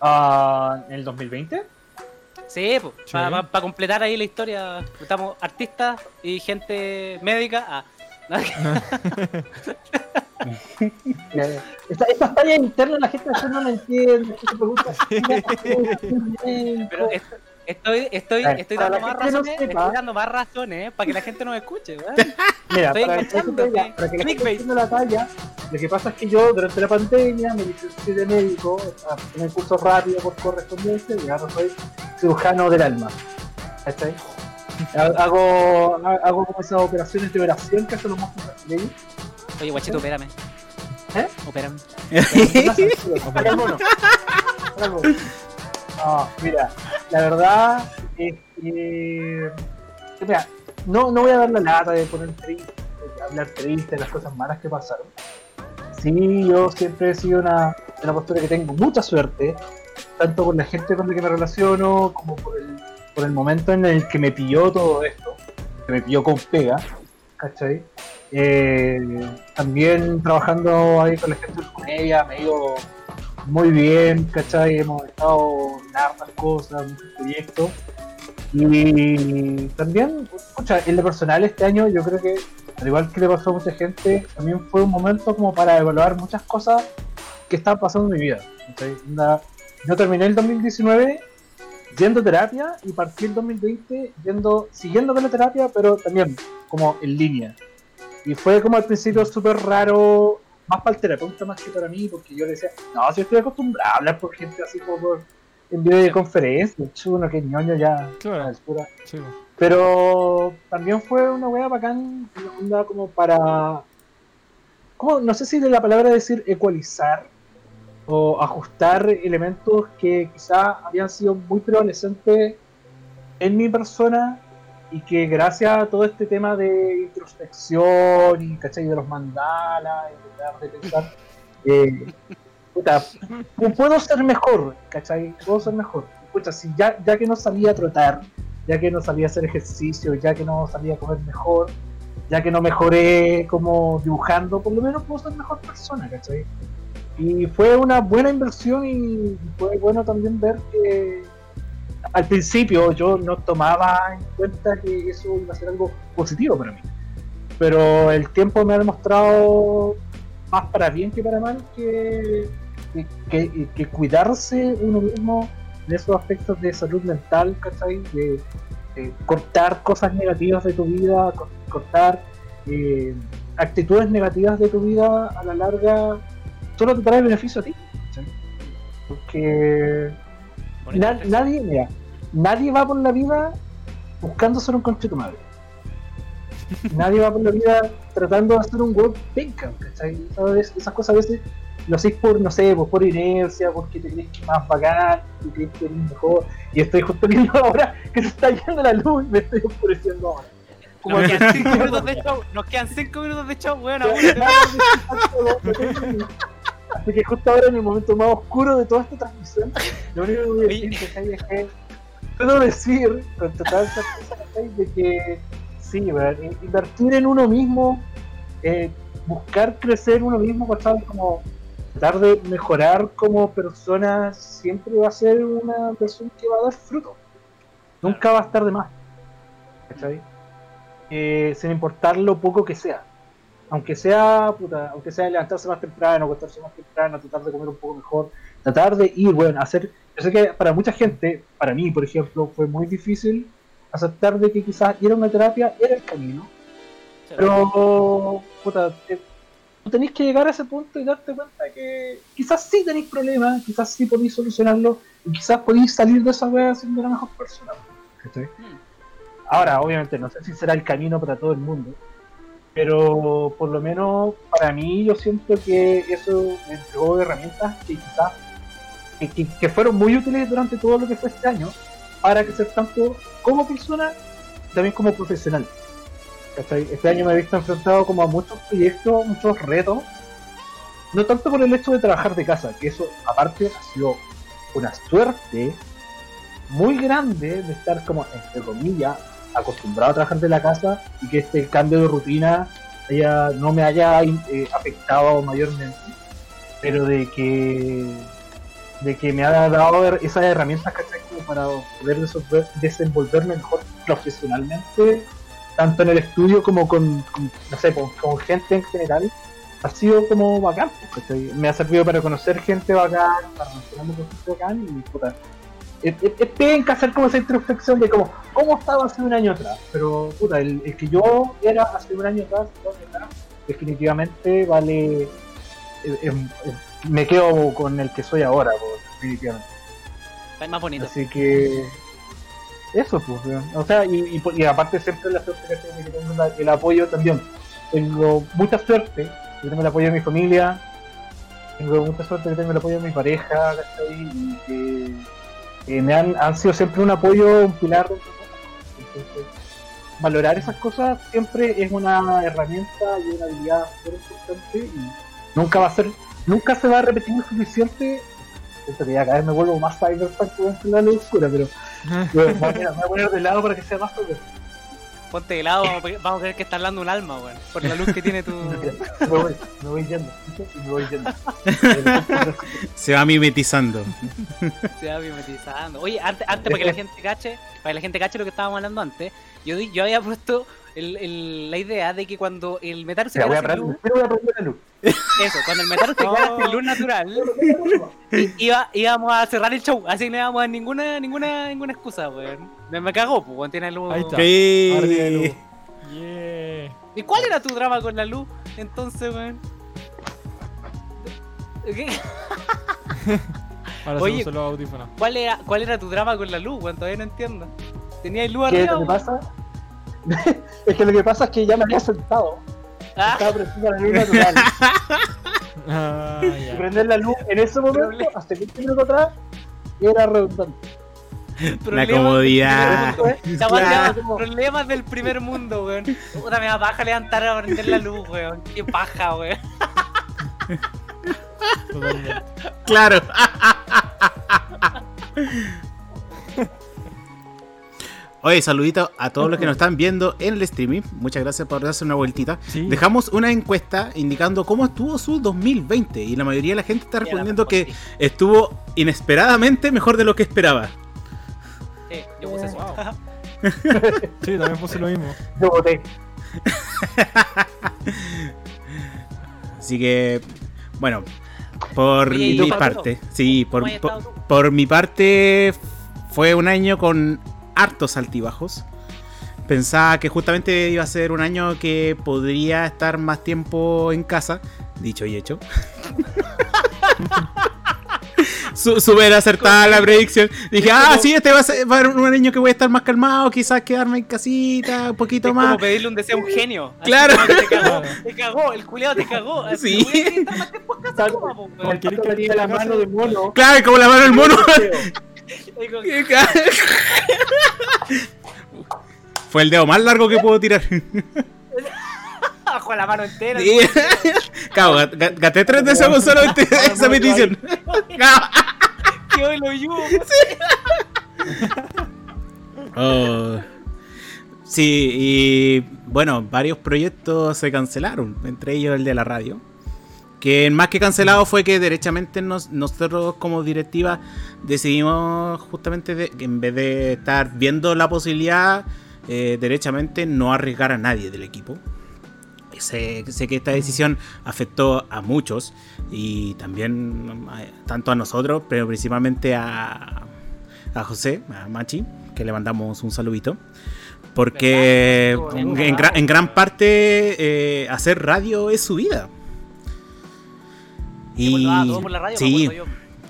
Ah, ¿En el 2020? Sí, pues, Sí. para completar ahí la historia, estamos artistas y gente médica. Ah, esta, esta talla interna la gente no la entiende. Pero est- estoy, estoy, estoy dando más no razones, sepa- estoy dando más razones para que la gente nos escuche. Mira, estoy para, enganchando, para que la gente entienda la talla, lo que pasa es que yo durante la pandemia me licencié de médico, ah, en el curso rápido por correspondencia y ahora soy cirujano del alma. ¿Cachai? Ha- Hago, ha- hago como esas operaciones de oración que hacen los monjes brasileños. Oye, guachito, opérame. ¿Eh? Opérame. No, mira, la verdad es que. Mira, no, no voy a dar la lata de poner triste, de hablar triste de las cosas malas que pasaron. Sí, yo siempre he sido una, una postura que tengo mucha suerte, tanto con la gente con la que me relaciono, como por el, por el momento en el que me pilló todo esto, que me pilló con pega, ¿cachai? Eh, también trabajando ahí con la gente de comedia, me ido muy bien, ¿cachai? Hemos estado en hartas cosas, muchos proyectos. Y también, escucha, en lo personal este año yo creo que, al igual que le pasó a mucha gente, también fue un momento como para evaluar muchas cosas que estaban pasando en mi vida. ¿cachai? Yo terminé el 2019 yendo a terapia y partí el 2020 yendo, siguiendo con la terapia, pero también como en línea. Y fue como al principio súper raro, más para el terapeuta más que para mí, porque yo le decía, no, si estoy acostumbrado a hablar por gente así como por, en videoconferencia, chuno, que ñoño ya a la Claro. altura. Sí. Pero también fue una wea bacán, una onda como para. Como, no sé si de la palabra decir ecualizar o ajustar elementos que quizá habían sido muy prevalecientes en mi persona y que gracias a todo este tema de introspección y ¿cachai? de los mandalas y tratar de pensar, eh, puta, puedo ser mejor, ¿cachai? Puedo ser mejor. Puta, si ya, ya que no salía a trotar, ya que no salía a hacer ejercicio, ya que no salía a comer mejor, ya que no mejoré como dibujando, por lo menos puedo ser mejor persona, ¿cachai? Y fue una buena inversión y fue bueno también ver que al principio yo no tomaba en cuenta que eso iba a ser algo positivo para mí. Pero el tiempo me ha demostrado más para bien que para mal que, que, cuidarse uno mismo en esos aspectos de salud mental, ¿cachai? De, de cortar cosas negativas de tu vida, co- cortar eh, actitudes negativas de tu vida a la larga solo te trae beneficio a ti. ¿sí? Porque na- nadie, mira, nadie va por la vida buscando ser un conche tu madre. nadie va por la vida tratando de hacer un web penca. Esas cosas a veces lo hacéis por, no sé, pues por inercia, porque te crees que es más bacán, que crees que eres mejor. Y estoy justo viendo ahora que se está yendo la luz y me estoy oscureciendo ahora. Como Nos que- quedan 5 minutos de show. Nos quedan 5 minutos de show, weón. aún. Así que justo ahora en el momento más oscuro de toda esta transmisión, lo único que voy a decir ¿cachai? es que puedo decir con total certeza de que sí, in- invertir en uno mismo, eh, buscar crecer uno mismo, ¿cachai? como tratar de mejorar como persona, siempre va a ser una persona que va a dar fruto. Nunca va a estar de más. ¿cachai? Eh, sin importar lo poco que sea aunque sea, puta, aunque sea levantarse más temprano, acostarse más temprano, tratar de comer un poco mejor, tratar de ir, bueno, hacer, yo sé que para mucha gente, para mí, por ejemplo, fue muy difícil aceptar de que quizás ir a una terapia era el camino, pero, puta, te- tú tenés que llegar a ese punto y darte cuenta que quizás sí tenéis problemas, quizás sí podéis solucionarlo, y quizás podéis salir de esa wea siendo la mejor persona. ¿cachai? Hmm. Ahora, obviamente, no sé si será el camino para todo el mundo, pero por lo menos para mí yo siento que eso me entregó herramientas que quizás que, que- fueron muy útiles durante todo lo que fue este año para crecer tanto como persona también como profesional. Este año me he visto enfrentado como a muchos proyectos, muchos retos, no tanto por el hecho de trabajar de casa, que eso aparte ha sido una suerte muy grande de estar como, entre comillas, acostumbrado a trabajar de la casa y que este cambio de rutina haya, no me haya eh, afectado mayormente, pero de que de que me ha dado esas herramientas como para poder desenvolverme mejor profesionalmente, tanto en el estudio como con, con, no sé, con, gente en general, ha sido como bacán, me ha servido para conocer gente bacán, para relacionarme y puta, es, es, es penca hacer como esa introspección de como, cómo estaba hace un año atrás. Pero, puta, el, el que yo era hace un año atrás, dos años atrás, definitivamente vale. me quedo con el que soy ahora, pues, definitivamente. Está más bonito. Así que. Eso, pues. O sea, y, y, y aparte, siempre la suerte que tengo, que tengo la- el apoyo también. Tengo mucha suerte, que tengo el apoyo de mi familia. Tengo mucha suerte que tengo el apoyo de mi pareja, ¿cachai? Y que, que me han, han sido siempre un apoyo, un pilar de Entonces, valorar esas cosas siempre es una herramienta y una habilidad muy importante y nunca va a ser, nunca se va a repetir lo suficiente. Siento que ya cada vez me vuelvo más cyberpunk dentro de la luz oscura, pero bueno, me voy a poner- me voy a poner de lado para que sea más cyberpunk. Ponte de lado, vamos a, creer que está hablando un alma, weón. Por la luz que tiene tu. Me voy, me voy yendo, y me voy yendo. Se va mimetizando. Se va mimetizando. Oye, antes, antes para que la gente cache, para que la gente cache lo que estábamos hablando antes, yo, yo había puesto el- el- la idea de que cuando el metal se Ya, voy a quedara sin prender, luz, pero voy a prender la luz. eso, cuando el metal se quedara sin luz natural, iba, íbamos a cerrar el show, así que no íbamos a dar ninguna, ninguna, ninguna excusa, weón. Me, me cagó, pues, tiene luz. Ahí está. Sí. De luz. Yeah. ¿Y cuál era tu drama con la luz? Entonces, weón. ¿Qué? Ahora Oye. se usan los audífonos. ¿Cuál era, ¿Cuál era tu drama con la luz, weón? Todavía no entiendo. ¿Tenías luz ¿Qué arriba? lo que weón? pasa? es que lo que pasa es que ya me había sentado. Ah, Estaba prendiendo la luz natural. Ah, Y prender la luz en ese momento, Problema. hace 20 minutos atrás, era redundante. problemas comodidad. del primer mundo, Problemas del primer mundo, weón. Puta, me da paja levantar a prender la luz, weón. Qué paja, weón. Totalmente. Claro. Oye, saludito a todos los que nos están viendo en el streaming. Muchas gracias por darse una vueltita. Sí. Dejamos una encuesta indicando cómo estuvo su 2020 y la mayoría de la gente está respondiendo que respondí. estuvo inesperadamente mejor de lo que esperaba. Sí, yo puse eso. Wow. Sí, también puse lo mismo. Yo voté. Así que, bueno, por Oye, ¿y mi parte, sí, por, ¿Cómo has por, por mi parte fue un año con hartos altibajos. pensaba que justamente iba a ser un año que podría estar más tiempo en casa, dicho y hecho. Su- Súper acertada la predicción. Dije, ah, sí, este va a ser va a ser un año que voy a estar más calmado, quizás quedarme en casita un poquito Es más. como pedirle un deseo a un genio. Claro. Te cagó, te cagó, el culiado te cagó. Así, Sí. la mano mono. Claro, como la mano del mono. Fue el dedo más largo que puedo tirar. Bajo la mano entera. Sí. Ga- gasté tres con solamente esa petición. Que hoy lo. Oh. Sí, y bueno, varios proyectos se cancelaron, entre ellos el de la radio. Que más que cancelado fue que derechamente nos- nosotros como directiva decidimos justamente de- que en vez de estar viendo la posibilidad, eh, derechamente no arriesgar a nadie del equipo. Sé, sé que esta decisión afectó a muchos y también tanto a nosotros, pero principalmente a, a José, a Machi, que le mandamos un saludito. Porque en, en gra- en gran parte eh, hacer radio es su vida. Y todo por la radio, sí.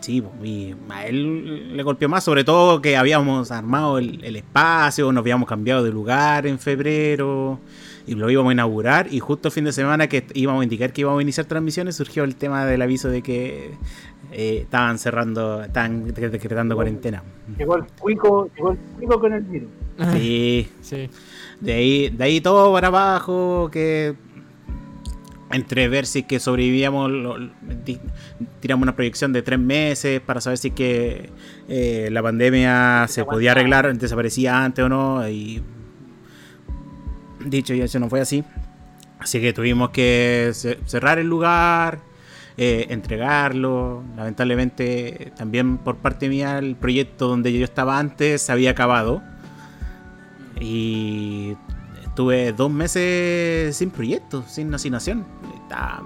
Sí, y a él le golpeó más, sobre todo que habíamos armado el, el espacio, nos habíamos cambiado de lugar en febrero y lo íbamos a inaugurar y justo el fin de semana que íbamos a indicar que íbamos a iniciar transmisiones surgió el tema del aviso de que eh, estaban cerrando, estaban de- decretando cuarentena. Llegó el cuico, llegó el cuico con el virus. Sí, Sí. de ahí, de ahí todo para abajo, que entre ver si es que sobrevivíamos, lo- tiramos una proyección de tres meses para saber si es que eh, la pandemia se podía arreglar, desaparecía antes o no, y dicho y eso no fue así. Así que tuvimos que ce- cerrar el lugar, eh, entregarlo. Lamentablemente, también por parte mía, el proyecto donde yo estaba antes se había acabado. Y estuve dos meses sin proyecto, sin asignación. Estaba,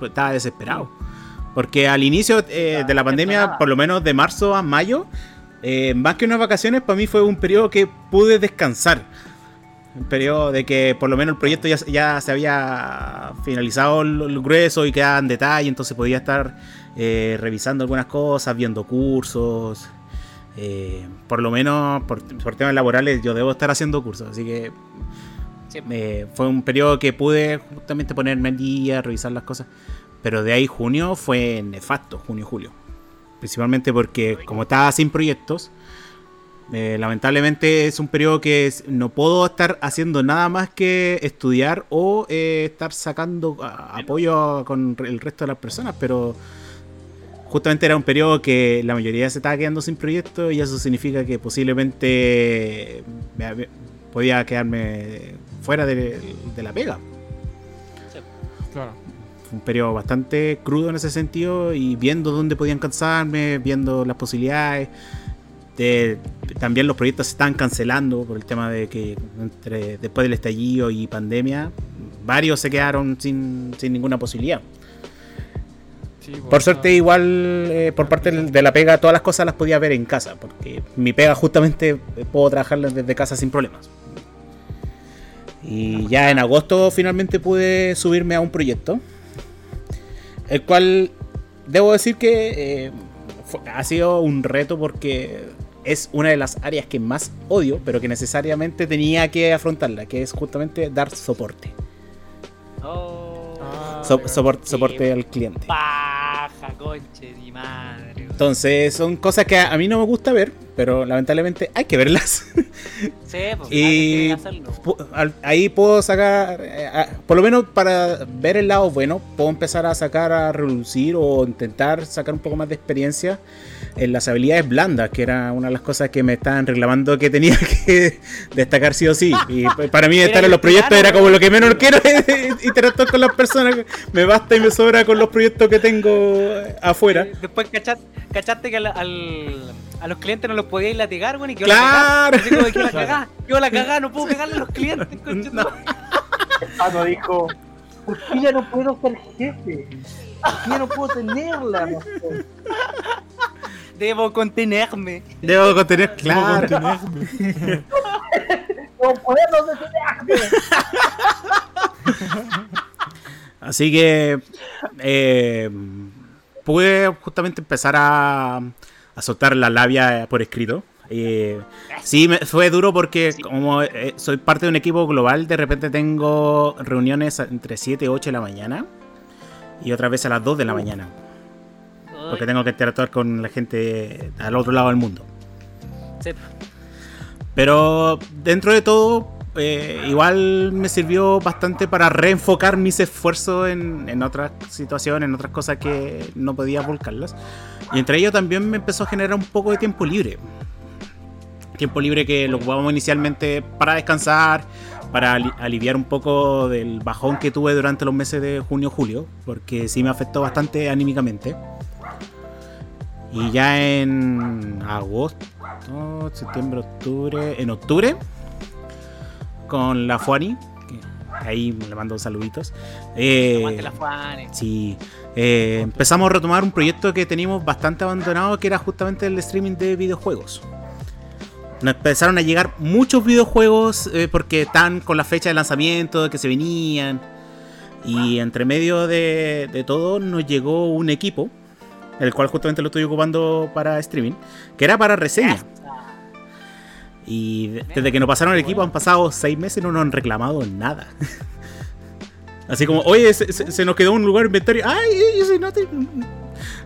Oh. estaba desesperado. Porque al inicio eh, de la pandemia, por lo menos de marzo a mayo, eh, más que unas vacaciones, para mí fue un periodo que pude descansar. Un periodo de que por lo menos el proyecto ya, ya se había finalizado el, el grueso y quedaba en detalle, entonces podía estar eh, revisando algunas cosas, viendo cursos. eh, por lo menos por, por temas laborales yo debo estar haciendo cursos, así que Eh, fue un periodo que pude justamente ponerme al día, revisar las cosas. Pero de ahí junio fue nefasto, junio-julio. Principalmente porque como estaba sin proyectos, eh, lamentablemente es un periodo que no puedo estar haciendo nada más que estudiar o eh, estar sacando a- apoyo con el resto de las personas, pero justamente era un periodo que la mayoría se estaba quedando sin proyectos y eso significa que posiblemente me- me- podía quedarme fuera de, de la pega. Claro. Fue un periodo bastante crudo en ese sentido y viendo dónde podían cansarme, viendo las posibilidades. De- también los proyectos se están cancelando por el tema de que entre después del estallido y pandemia, varios se quedaron sin, sin ninguna posibilidad. Sí, pues, Por suerte, igual eh, por parte del- de la pega, todas las cosas las podía ver en casa, porque mi pega justamente puedo trabajarla desde casa sin problemas. Y ya en agosto finalmente pude subirme a un proyecto, el cual debo decir que eh, fue- ha sido un reto porque es una de las áreas que más odio, pero que necesariamente tenía que afrontarla, que es justamente dar soporte. Oh, So- soporte al cliente. paja, conche de madre. Entonces son cosas que a mí no me gusta ver, pero lamentablemente hay que verlas. Sí, pues Y- Ahí puedo sacar, eh, a- por lo menos para ver el lado bueno, puedo empezar a sacar a reducir o intentar sacar un poco más de experiencia en las habilidades blandas, que era una de las cosas que me estaban reclamando que tenía que destacar sí o sí. Y para mí estar en los proyectos era como lo que menos quiero, interactuar con las personas. Me basta y me sobra con los proyectos que tengo afuera. Después cachaste, cachaste que al, al- a los clientes no los podíais latigar, güey, y que Claro. Así como que la cagá, yo la cagá, no puedo pegarle a los clientes, conche tu No. dijo, ¿por qué ya no puedo ser jefe? ¿Por qué ya no puedo tenerla? no sé? Debo contenerme. Debo contener, claro. No los poderes de ese viaje. Así que eh, pude justamente empezar a, a soltar la labia por escrito. Eh, sí, me- fue duro porque como eh, soy parte de un equipo global, de repente tengo reuniones entre 7 y 8 de la mañana y otras veces a las 2 de la mañana, porque tengo que interactuar con la gente al otro lado del mundo. Sí. Pero dentro de todo, eh, igual me sirvió bastante para reenfocar mis esfuerzos en, en otras situaciones, en otras cosas que no podía volcarlas. Y entre ello también me empezó a generar un poco de tiempo libre. Tiempo libre que lo ocupábamos inicialmente para descansar, para ali- aliviar un poco del bajón que tuve durante los meses de junio-julio, porque sí me afectó bastante anímicamente. Y ya en agosto, septiembre, octubre, en octubre, con la Fuani, que ahí le mando saluditos. eh, la Juanes. Sí, eh, empezamos a retomar un proyecto que teníamos bastante abandonado, que era justamente el streaming de videojuegos. Nos empezaron a llegar muchos videojuegos eh, porque están con la fecha de lanzamiento, que se venían. Y entre medio de, de todo nos llegó un equipo, el cual justamente lo estoy ocupando para streaming, que era para reseña. Y de- desde que nos pasaron el equipo han pasado seis meses y no nos han reclamado nada. Así como, oye, se, se- se nos quedó un lugar en inventario. Ay, ese no te-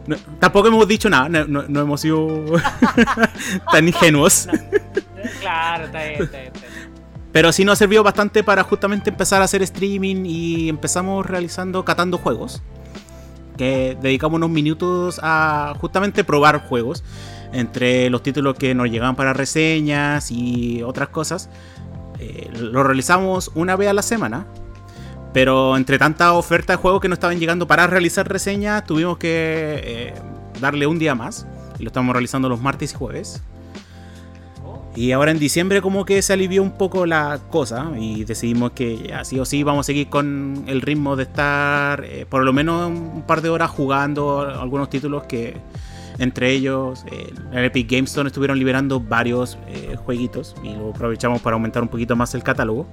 no, tampoco hemos dicho nada, no, no- no hemos sido tan ingenuos. Claro, está bien, está bien. está bien. Pero sí nos ha servido bastante para justamente empezar a hacer streaming y empezamos realizando, catando juegos. Que dedicamos unos minutos a justamente probar juegos. Entre los títulos que nos llegaban para reseñas y otras cosas. Eh, lo realizamos una vez a la semana. Pero entre tanta oferta de juegos que nos estaban llegando para realizar reseñas, tuvimos que eh, darle un día más. Y lo estamos realizando los martes y jueves. Y ahora en diciembre como que se alivió un poco la cosa y decidimos que ya sí o sí vamos a seguir con el ritmo de estar eh, por lo menos un par de horas jugando algunos títulos que entre ellos eh, Epic Games Store estuvieron liberando varios eh, jueguitos y lo aprovechamos para aumentar un poquito más el catálogo.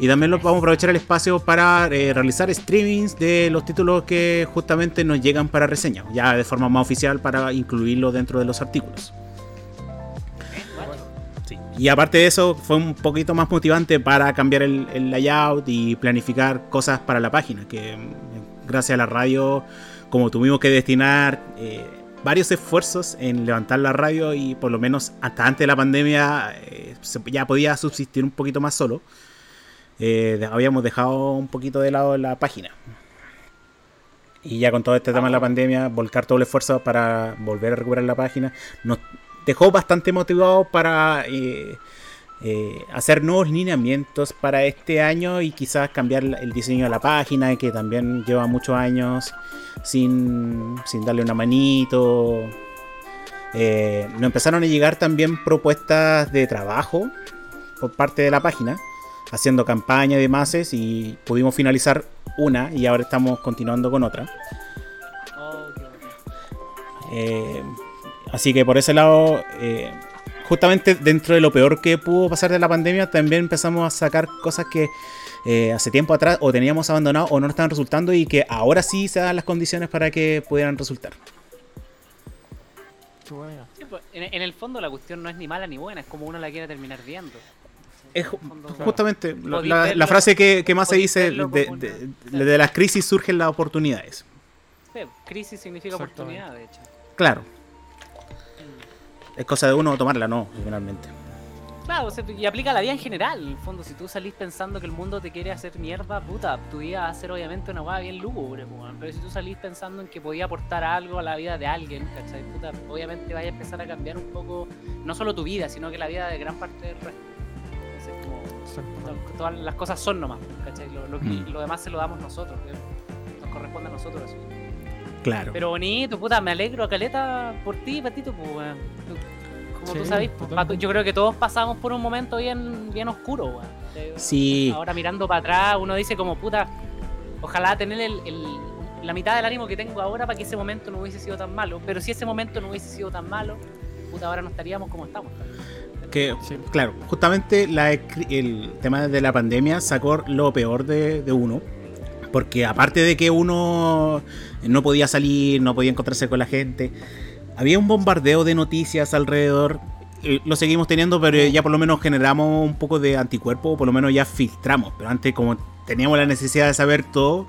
Y también lo vamos a aprovechar el espacio para eh, realizar streamings de los títulos que justamente nos llegan para reseña, ya de forma más oficial para incluirlo dentro de los artículos. Sí. Y aparte de eso, fue un poquito más motivante para cambiar el, el layout y planificar cosas para la página. Que mm, gracias a la radio, como tuvimos que destinar eh, varios esfuerzos en levantar la radio y por lo menos hasta antes de la pandemia eh, ya podía subsistir un poquito más solo. Eh, habíamos dejado un poquito de lado la página. Y ya con todo este tema de la pandemia, volcar todo el esfuerzo para volver a recuperar la página, nos dejó bastante motivado para eh, eh, hacer nuevos lineamientos para este año y quizás cambiar el diseño de la página, que también lleva muchos años sin, sin darle una manito. Eh, nos empezaron a llegar también propuestas de trabajo por parte de la página, haciendo campaña y demás, y pudimos finalizar una y ahora estamos continuando con otra. Eh, así que por ese lado, eh, justamente dentro de lo peor que pudo pasar de la pandemia, también empezamos a sacar cosas que eh, hace tiempo atrás o teníamos abandonado o no nos estaban resultando y que ahora sí se dan las condiciones para que pudieran resultar. Pues, en, en el fondo la cuestión no es ni mala ni buena, es como uno la quiere terminar viendo. Es justamente la, frase que, que más se dice de, las crisis surgen las oportunidades. sí, crisis significa oportunidad, de hecho. Claro. Es cosa de uno tomarla, no, finalmente. Claro, o sea, y aplica a la vida en general. En el fondo, si tú salís pensando que el mundo te quiere hacer mierda, puta, tu vida va a ser obviamente una hueá bien lúgubre, weón. pero si tú salís pensando en que podía aportar algo a la vida de alguien, ¿cachai? Puta, obviamente vaya a empezar a cambiar un poco, no solo tu vida, sino que la vida de gran parte del resto. Todas las cosas son nomás, ¿cachai? Lo, lo, que- Mm. lo demás se lo damos nosotros, nos corresponde a nosotros eso. Claro. Pero bonito, puta, me alegro, Caleta, por ti, Patito, pues, weón. Tú- Como tú Sí, sabes, pues, yo creo que todos pasamos por un momento bien, bien oscuro, weón. Eh, Sí. Ahora mirando para atrás, uno dice como, puta, ojalá tener el, el- la mitad del ánimo que tengo ahora para que ese momento no hubiese sido tan malo. Pero si ese momento no hubiese sido tan malo, puta, ahora no estaríamos como estamos. Que, Sí. claro, justamente la escri- el tema de la pandemia sacó lo peor de, de uno. Porque aparte de que uno no podía salir, no podía encontrarse con la gente, había un bombardeo de noticias alrededor. eh, lo seguimos teniendo, pero ya por lo menos generamos un poco de anticuerpo, o por lo menos ya filtramos. Pero antes, como teníamos la necesidad de saber todo,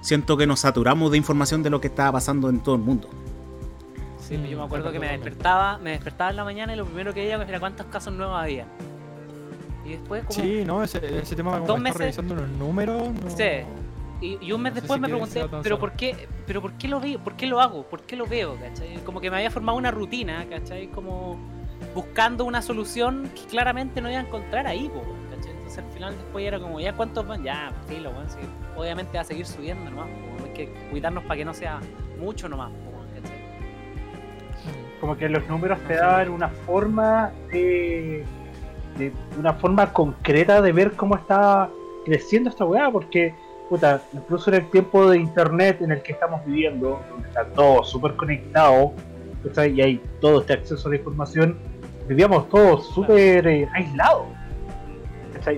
siento que nos saturamos de información de lo que estaba pasando en todo el mundo. Sí, yo me acuerdo que me despertaba, me despertaba en la mañana y lo primero que veía era cuántos casos nuevos había. Y después como Sí, no, ese, ese tema como Dos meses- revisando los números. No, Sí. Y, y un mes No después si me pregunté, pero por qué, pero por qué lo veo, por qué lo hago, por qué lo veo, ¿cachai? Como que me había formado una rutina, ¿cachai? Como buscando una solución que claramente no iba a encontrar ahí, po, ¿cachai? Entonces al final después era como, ya cuántos van, ya, filo, weón, sí. obviamente va a seguir subiendo nomás, po, hay que cuidarnos para que no sea mucho nomás, po. Como que los números te daban una forma de, de una forma concreta de ver cómo está creciendo esta weá, porque puta, incluso en el tiempo de internet en el que estamos viviendo, donde está todo súper conectado, ¿cachai? y hay todo este acceso a la información, vivíamos todos súper eh, aislados.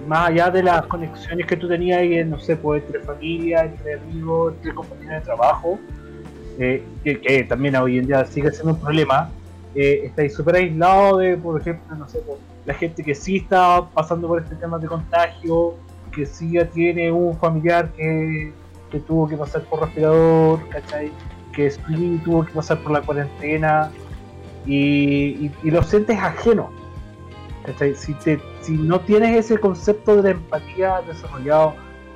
Más allá de las conexiones que tú tenías ahí, en, no sé, pues entre familia, entre amigos, entre compañeros de trabajo, eh, que, también hoy en día sigue siendo un problema, eh, estáis súper aislados de, por ejemplo, no sé, la gente que sí está pasando por este tema de contagio, que sí ya tiene un familiar que, que tuvo que pasar por respirador, ¿cachai? Que sí tuvo que pasar por la cuarentena y, y, y lo sientes ajeno. Si, te, si no tienes ese concepto de la empatía desarrollado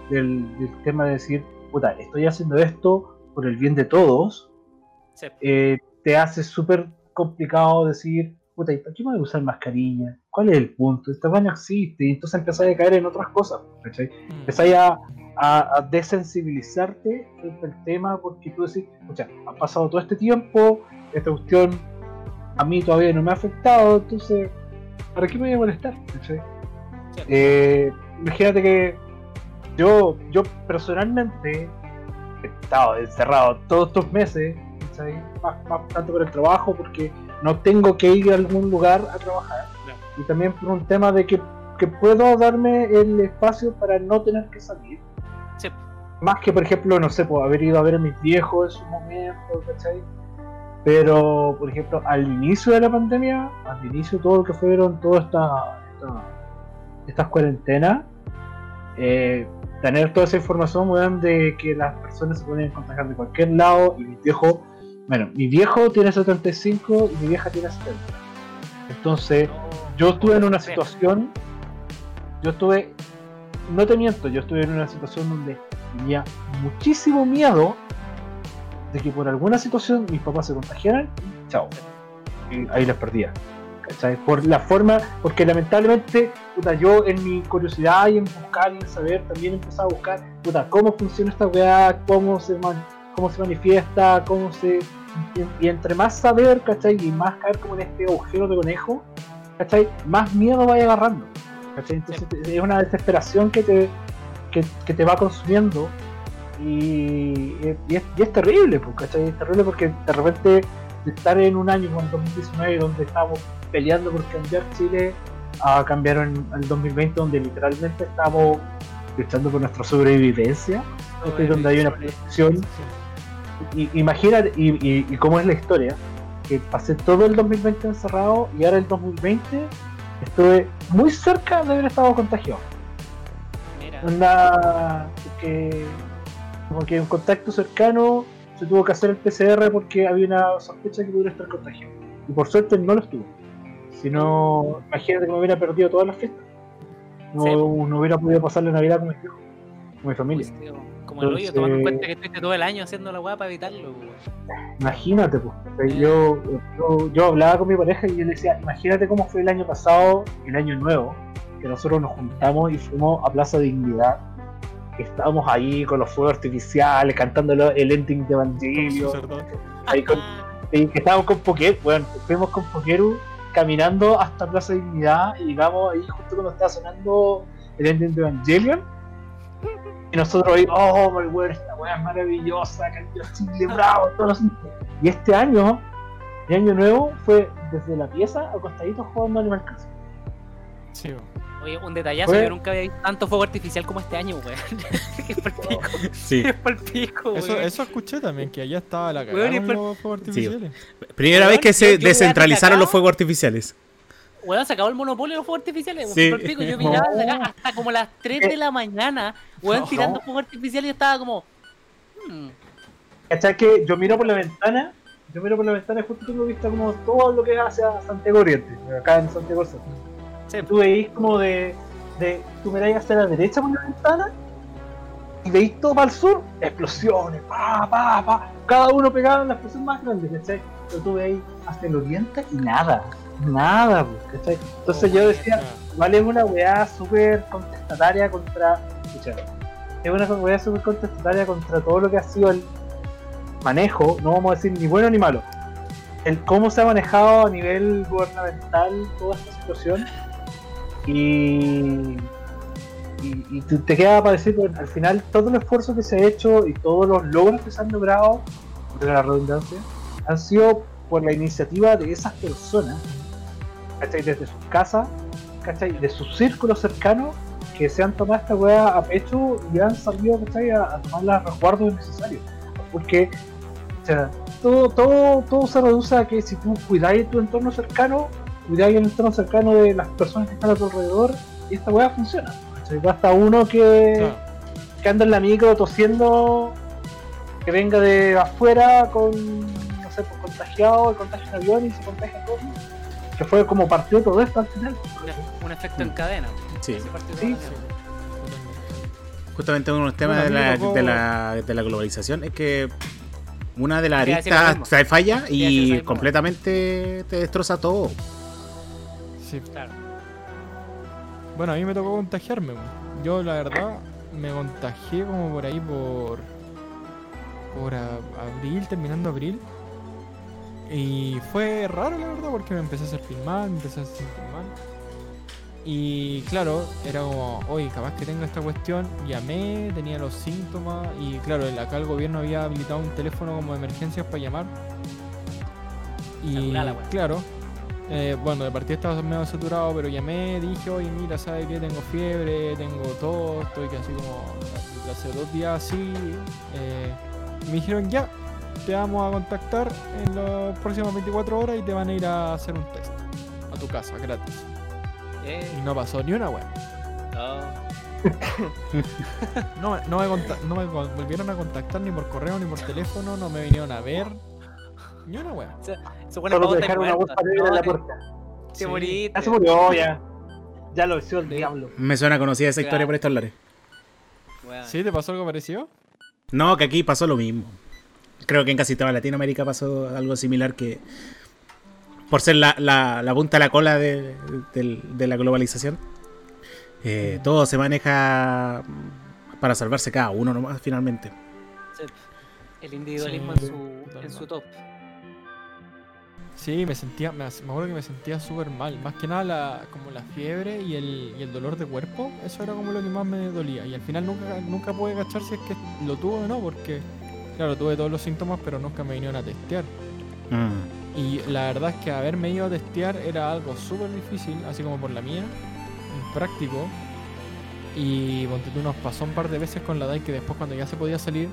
del, del tema de decir, puta, estoy haciendo esto por el bien de todos, Sí. eh, te hace súper complicado decir, puta, ¿y para qué me voy a usar mascarilla? ¿Cuál es el punto? Esta vaina existe, y entonces empezáis a caer en otras cosas, ¿cachai? Mm. Empezáis a, a, a desensibilizarte frente al tema porque tú decís, escucha, ha pasado todo este tiempo, esta cuestión a mí todavía no me ha afectado, entonces, ¿para qué me voy a molestar? ¿cachai? Sí. Eh, imagínate que yo, yo personalmente estado encerrado todos estos meses, ¿cachai? Más, más tanto por el trabajo, porque no tengo que ir a algún lugar a trabajar, y también por un tema de que, que puedo darme el espacio para no tener que salir. Sí. Más que, por ejemplo, no sé, pues, haber ido a ver a mis viejos en su momento, ¿cachai? Pero, por ejemplo, al inicio de la pandemia, al inicio todo lo que fueron todas esta, esta- estas cuarentenas, eh, tener toda esa información, weón, de que las personas se pueden contagiar de cualquier lado y mi viejo, bueno, mi viejo tiene 75 y mi vieja tiene 70. Entonces, yo estuve en una situación, yo estuve, no te miento, yo estuve en una situación donde tenía muchísimo miedo de que por alguna situación mis papás se contagiaran y chao. Ahí les perdía. ¿Cachai? Por la forma, porque lamentablemente, puta, yo en mi curiosidad y en buscar y en saber, también empezaba a buscar, puta, cómo funciona esta weá, cómo se, man- cómo se manifiesta, cómo se. Y, y entre más saber, ¿cachai? Y más caer como en este agujero de conejo, ¿cachai? Más miedo vaya agarrando. ¿cachai? Entonces es una desesperación que te, que, que te va consumiendo y, y es, y es terrible, pues, ¿cachai? Es terrible porque de repente de estar en un año como el 2019 donde estábamos peleando por cambiar Chile a cambiar en el 2020 donde literalmente estamos luchando por nuestra sobrevivencia, ¿cachai? donde hay una protección y, imagínate, y, y, y cómo es la historia, que pasé todo el 2020 encerrado y ahora el 2020 estuve muy cerca de haber estado contagiado. Mira, Onda que como que un contacto cercano se tuvo que hacer el PCR porque había una sospecha que pudiera estar contagiado. Y por suerte no lo estuvo. Si no, imagínate que me hubiera perdido todas las fiestas. No, Sí. no hubiera podido pasar la Navidad con hijos, con mi familia. pues, como el hoyo, Entonces- tomando en cuenta que estuviste todo el año haciendo la weá para evitarlo, weón. Imagínate, pues. Yo, yo, yo hablaba con mi pareja y yo le decía, imagínate cómo fue el año pasado, el año nuevo, que nosotros nos juntamos y fuimos a Plaza Dignidad. Estábamos ahí con los fuegos artificiales, cantando lo- el ending de Evangelio. Ahí con- y que estábamos con Poker, bueno, fuimos con Pokeru caminando hasta Plaza Dignidad y llegamos ahí justo cuando estaba sonando el ending de Evangelion. Y nosotros ahí, oh, my weón, esta weá es maravillosa, cambió Chile, bravo, todos los... Y este año, el año nuevo, fue desde la pieza acostaditos jugando Animal Crossing. Sí, bo. Oye, un detallazo, Fue- yo nunca había visto tanto fuego artificial como este año, weón. es pa'l pico, Sí. es pa'l pico, Eso, weón. eso escuché también, que allá estaba la Weón, cagada con los fuegos artificiales. Primera Weón, vez que se yo descentralizaron los fuegos artificiales. Weón, se acabó el monopolio de los fuegos artificiales. weón, Sí. pa'l pico. Yo miraba No. de acá hasta como las 3 de la mañana, weón, No. tirando fuegos artificiales y yo estaba como... hmm, ¿Cachai? Que yo miro por la ventana, yo miro por la ventana y justo tengo vista como todo lo que es hacia Santiago Oriente, acá en Santiago Centro. Sí, Tú veis como de, de. Tú miráis hacia la derecha por la ventana y veis todo para el sur, explosiones, pa, pa, pa, cada uno pegado en la explosión más grande, ¿cachai? Pero tú veis hacia el oriente y nada, nada, ¿cachai? Entonces yo decía, Vale, es una weá súper contestataria contra. Escucha, es una weá súper contestataria contra todo lo que ha sido el manejo, no vamos a decir ni bueno ni malo. El cómo se ha manejado a nivel gubernamental toda esta situación. Y. Y, y te, queda bueno, al final todo el esfuerzo que se ha hecho y todos los logros que se han logrado, de la redundancia, han sido por la iniciativa de esas personas, ¿cachai? Desde sus casas, ¿cachai? De sus círculos cercanos que se han tomado esta weá a pecho y han salido, ¿cachai? A, a tomar los resguardos necesarios. Porque, todo, todo, todo se reduce a que si tú cuidáis tu entorno cercano, cuidáis el entorno cercano de las personas que están a tu alrededor, y esta weá funciona. ¿cachai? Basta uno que, Claro. que anda en la micro tosiendo, que venga de afuera con, no sé, pues, contagiado, contagio en avión y se contagia todo. Que fue como partió todo esto al final. un, un efecto en cadena. Sí. Sí. Justamente uno de los temas Bueno, de, la, de, la, de la globalización es que una de las aristas trae falla y completamente te destroza todo. Sí. Claro. Bueno, a mí me tocó contagiarme. Yo, la verdad, me contagié como por ahí por. por a- abril, terminando abril. Y fue raro, la verdad, porque me empecé a sentir mal, me empecé a sentir mal. Y claro, era como, oye, capaz que tengo esta cuestión. Llamé, tenía los síntomas. Y claro, acá el gobierno había habilitado un teléfono como de emergencias para llamar. Y claro, eh, bueno, de partida estaba medio saturado, pero llamé, dije, oye, mira, ¿sabes qué? Tengo fiebre, tengo tos, estoy que así como hace dos días así. eh, me dijeron, ya, te vamos a contactar en las próximas 24 horas y te van a ir a hacer un test a tu casa, gratis. Eh, Y no pasó ni una wea. no. No, me- no, me no volvieron a contactar ni por correo ni por teléfono, no me vinieron a ver. Ni una wea. Se Solo dejaron una bolsa negra en la puerta. Sí. moriste. Ya se murió, ya. Ya lo hizo el diablo. Me suena conocida esa historia Claro. por estos lares. ¿Sí? ¿Te pasó algo parecido? No, que aquí pasó lo mismo. Creo que en casi toda Latinoamérica pasó algo similar que por ser la, la- la punta de la cola de, la globalización, eh, todo se maneja para salvarse cada uno nomás finalmente. El individualismo Sí, en, su, en su top. Sí, me sentía, me, me acuerdo que me sentía súper mal. Más que nada la, como la fiebre y el, y el dolor de cuerpo, eso era como lo que más me dolía. Y al final nunca, nunca pude cachar si es que lo tuve o no, porque claro, tuve todos los síntomas, pero nunca me vinieron a testear. Mm. Y la verdad es que haberme ido a testear era algo súper difícil, así como por la mía, impráctico. Y ponte tú, nos pasó un par de veces con la DAI que después cuando ya se podía salir,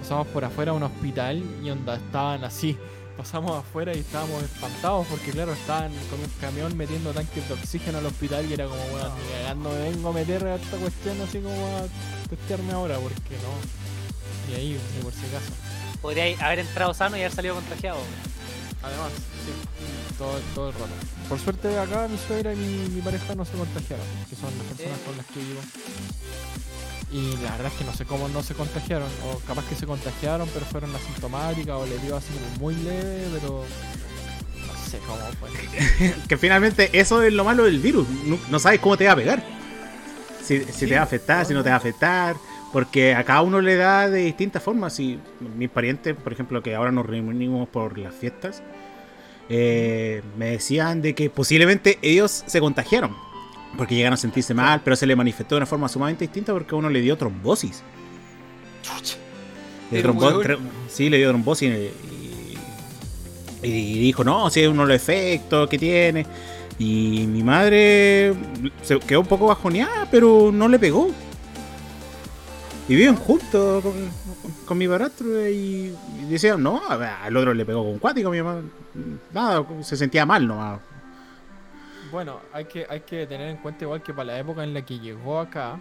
pasamos por afuera a un hospital y onda estaban así. Pasamos afuera y estábamos espantados porque claro, estaban con un camión metiendo tanques de oxígeno al hospital y era como, bueno, ni cagando me vengo a meter a esta cuestión así como a testearme ahora, porque no. Y ahí, ni por si acaso. Podría haber entrado sano y haber salido contagiado. Además, sí, todo, todo el rato. Por suerte acá mi suegra y mi, mi pareja no se contagiaron, que son las personas con las que vivo. Y la verdad es que no sé cómo no se contagiaron, o capaz que se contagiaron pero fueron asintomáticas o le dio así como muy leve, pero no sé cómo fue. Que finalmente eso es lo malo del virus. No, no sabes cómo te va a pegar. Si, si Sí, te va a afectar, si no te va a afectar. Porque a cada uno le da de distintas formas. Si mis parientes, por ejemplo, que ahora nos reunimos por las fiestas, eh, me decían de que posiblemente ellos se contagiaron. Porque llegaron a sentirse mal, pero se le manifestó de una forma sumamente distinta porque a uno le dio trombosis. Le trombo- sí, le dio trombosis y, y- y dijo, no, si es uno de los efectos que tiene. Y mi madre se quedó un poco bajoneada, pero no le pegó. Y viven juntos con, con mi padrastro y, y decían, no, al otro le pegó con cuático, mi mamá. Nada, se sentía mal nomás. Bueno, hay que, hay que tener en cuenta igual que para la época en la que llegó acá,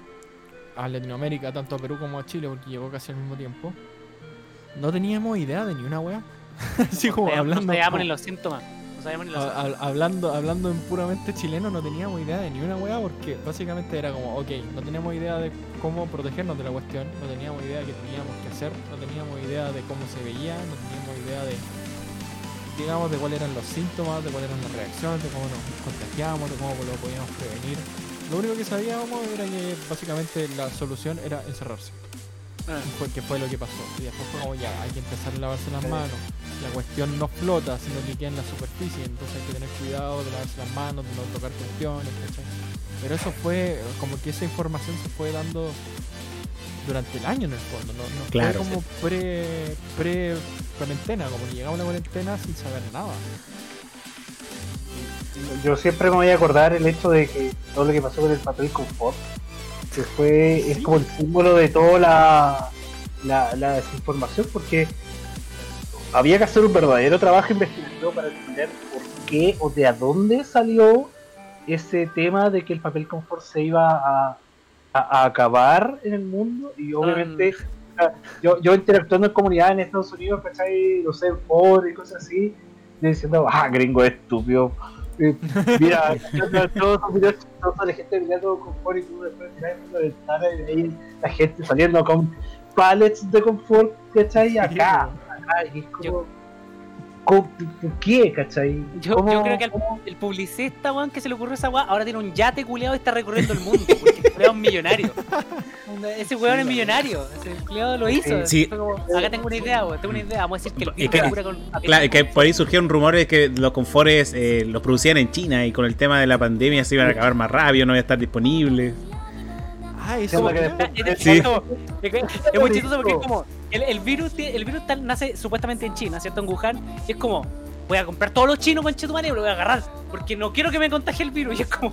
a Latinoamérica, tanto a Perú como a Chile, porque llegó casi al mismo tiempo, no teníamos idea de ni una wea. Así como No hablando. sabíamos como- ni los síntomas. No los a- a- hablando, hablando en puramente chileno, no teníamos idea de ni una wea, porque básicamente era como, ok, no teníamos idea de cómo protegernos de la cuestión, no teníamos idea de qué teníamos que hacer, no teníamos idea de cómo se veía, no teníamos idea de, digamos, de cuáles eran los síntomas, de cuáles eran las reacciones, de cómo nos contagiábamos, de cómo lo podíamos prevenir. Lo único que sabíamos era que básicamente la solución era encerrarse. Ah. Y fue, que fue lo que pasó. Y después fue como ya, hay que empezar a lavarse las manos. La cuestión no flota, sino que queda en la superficie. Entonces hay que tener cuidado de lavarse las manos, de no tocar cuestiones, ¿cachai? Pero eso fue, como que esa información se fue dando durante el año en el fondo. No, no Claro, fue como pre, pre cuarentena, como que llegamos a la cuarentena sin saber nada. Yo siempre me voy a acordar el hecho de que todo lo que pasó con el papel confort, que fue, es como el símbolo de toda la, la, la desinformación, porque había que hacer un verdadero trabajo investigativo para entender por qué o de a dónde salió ese tema de que el papel confort se iba a, a- a acabar en el mundo y obviamente o sea, yo, yo interactuando en comunidades en Estados Unidos, ¿cachai? No sé, foros y cosas así, y diciendo, ah, gringo estúpido. Mira, todos los videos chistosos de gente mirando confort y tú después miras en la ventana y ahí la gente saliendo con pallets de confort, ¿cachai? Acá, acá, y es como, Yo- ¿cómo- ¿por qué, cachai? Yo, ¿Cómo- yo creo que el, el publicista, weón, que se le ocurrió esa weá, ahora tiene un yate culeado y está recorriendo el mundo. Porque es millonario. Ese weón es millonario. Ese culeado lo hizo. Sí. Fue como, acá tengo una idea, weón. Tengo una idea. Vamos a decir que el Es pico que- con. Claro, que por ahí surgieron rumores que los confores eh, los producían en China y con el tema de la pandemia se iban a acabar más rápido, no iba a estar disponible. Ah, eso. Que Es, después- es- Sí. muy chistoso porque es como el, el virus el virus tal- nace supuestamente en China, ¿cierto? En Wuhan, y es como voy a comprar todos los chinos con chetumare y lo voy a agarrar porque no quiero que me contagie el virus y es como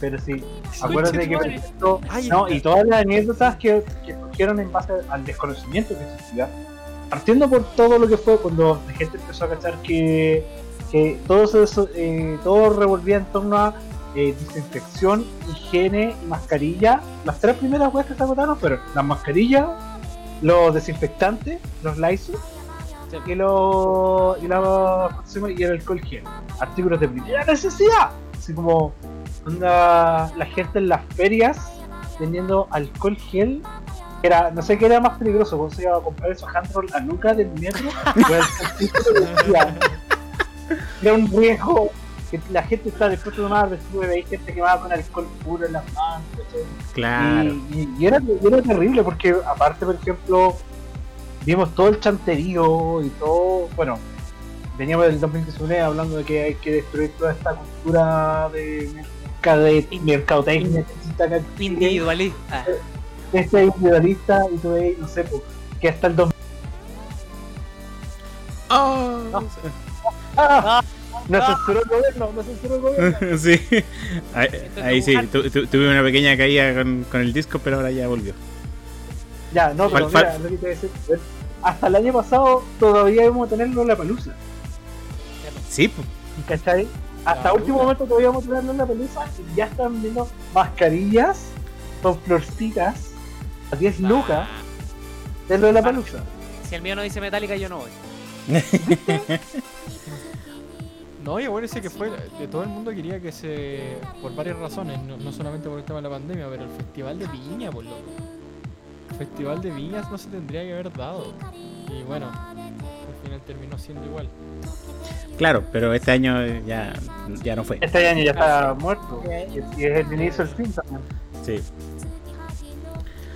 Pero sí, acuérdate que no, y todas las anécdotas que, que surgieron en base al desconocimiento que existía, partiendo por todo lo que fue cuando la gente empezó a cachar que, que todo, se, eso- eh, todo revolvía en torno a eh, desinfección, higiene y mascarilla. Las tres primeras weas que se agotaron fueron las mascarillas, los desinfectantes, los Lysol y, los, y, y el alcohol gel. Artículos de primera necesidad. Así como onda, la gente en las ferias vendiendo alcohol gel. Era, no sé qué era más peligroso, cuando se iba a comprar esos handroll a Luca del metro. era un riesgo que la gente está dispuesta a tomar vestido de veis gente que va con alcohol puro en las manos. Claro. Y, y- y era, y era terrible porque aparte, por ejemplo, vimos todo el chanterío y todo, bueno, veníamos del 2019 hablando de que hay que destruir toda esta cultura de mercadotecnia que individualista. este individualista y tú ves, no sé, pues, que hasta el 2000 Oh. ¡Ah! Nos censuró el gobierno, nos censuró el gobierno. sí. Ahí, ahí sí, tu- tu- tuve una pequeña caída con, con el disco, pero ahora ya volvió. Ya, no, pero mira, lo que te voy a decir, hasta el año pasado todavía íbamos a tenerlo en la palusa. Sí, pues. ¿Cachai? Hasta La último momento todavía vamos a tenerlo en la pelusa y ya están viendo mascarillas con florcitas a 10 lucas dentro de la palusa. Si el mío no dice metálica, yo no voy. No, y acuérdense que fue, de todo el mundo quería que se, por varias razones, no, no solamente por el tema de la pandemia, pero el festival de Viña, por loco. El festival de Viñas no se tendría que haber dado. Y bueno, al final terminó siendo igual. Claro, pero este año ya, ya no fue. Este año ya está muerto y es el inicio del fin también. Sí.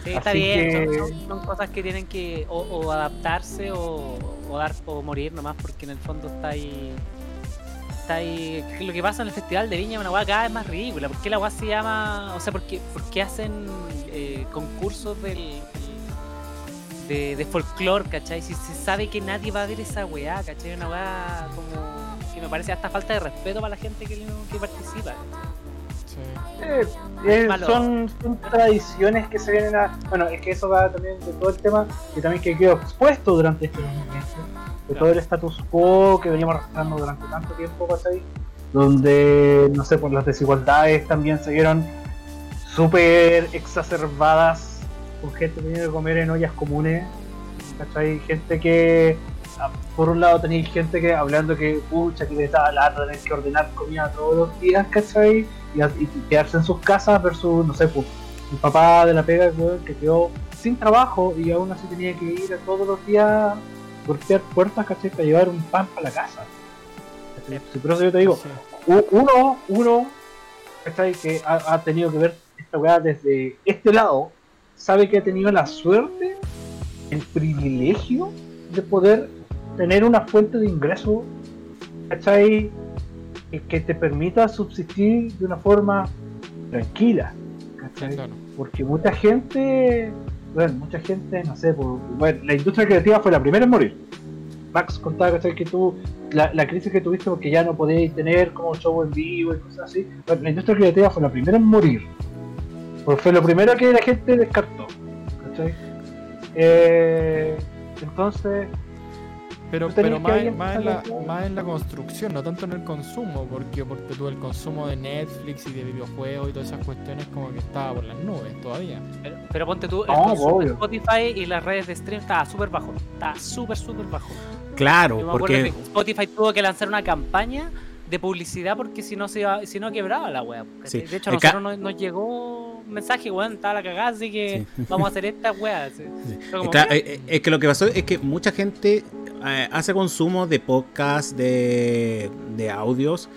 Sí, está Así bien. que- son cosas que tienen que o, o adaptarse o, o dar o morir nomás porque en el fondo está ahí. Está ahí. que Lo que pasa en el festival de Viña una weá cada vez más ridícula. ¿Por qué la weá se llama.? O sea, ¿por qué, por qué hacen eh, concursos del. de, de folclore, ¿cachai? Si se sabe que nadie va a ver esa weá, ¿cachai? Una weá como. que me parece hasta falta de respeto para la gente que, que participa. Eh, eh, son, son tradiciones que se vienen a. Bueno, es que eso va también de todo el tema que también que quedó expuesto durante este 2020. De todo el status quo que veníamos arrastrando durante tanto tiempo, ¿cachai? Donde, no sé, por las desigualdades también se vieron súper exacerbadas con gente teniendo que comer en ollas comunes, ¿cachai? Gente que, ah, por un lado tenéis gente que hablando que, pucha, que les da lata tener que ordenar comida todos los días, ¿cachai? Y, y quedarse en sus casas versus, no sé, pues, el papá de la pega que quedó sin trabajo y aún así tenía que ir todos los días golpear puertas, ¿cachai? Para llevar un pan para la casa. Sí, Por eso yo te digo, Sí. uno, uno, ¿cachai? Que ha, ha tenido que ver esta weá desde este lado, sabe que ha tenido la suerte, el privilegio de poder tener una fuente de ingreso, ¿cachai? Que, que te permita subsistir de una forma tranquila, ¿cachai? Claro. Porque mucha gente, bueno, mucha gente, no sé, por- bueno, la industria creativa fue la primera en morir. Max contaba que tú, la, la crisis que tuviste porque ya no podías tener como show en vivo y cosas así. Bueno, la industria creativa fue la primera en morir. Porque fue lo primero que la gente descartó. Eh, entonces, Pero, pero más, en la, más en la construcción, no tanto en el consumo, porque porque tú el consumo de Netflix y de videojuegos y todas esas cuestiones como que estaba por las nubes todavía. Pero, pero ponte tú, el consumo de. Spotify y las redes de stream estaba súper bajo. Estaba súper, súper bajo. Yo Claro, me porque que Spotify tuvo que lanzar una campaña de publicidad porque si no se iba, si no quebraba la wea. Sí. De hecho, a nosotros nos, nos llegó un mensaje, weón, estaba la cagada, así que Sí. vamos a hacer esta como, Claro, "Eh". eh, eh, es que lo que pasó es que mucha gente eh, hace consumo de podcast, de, de audios,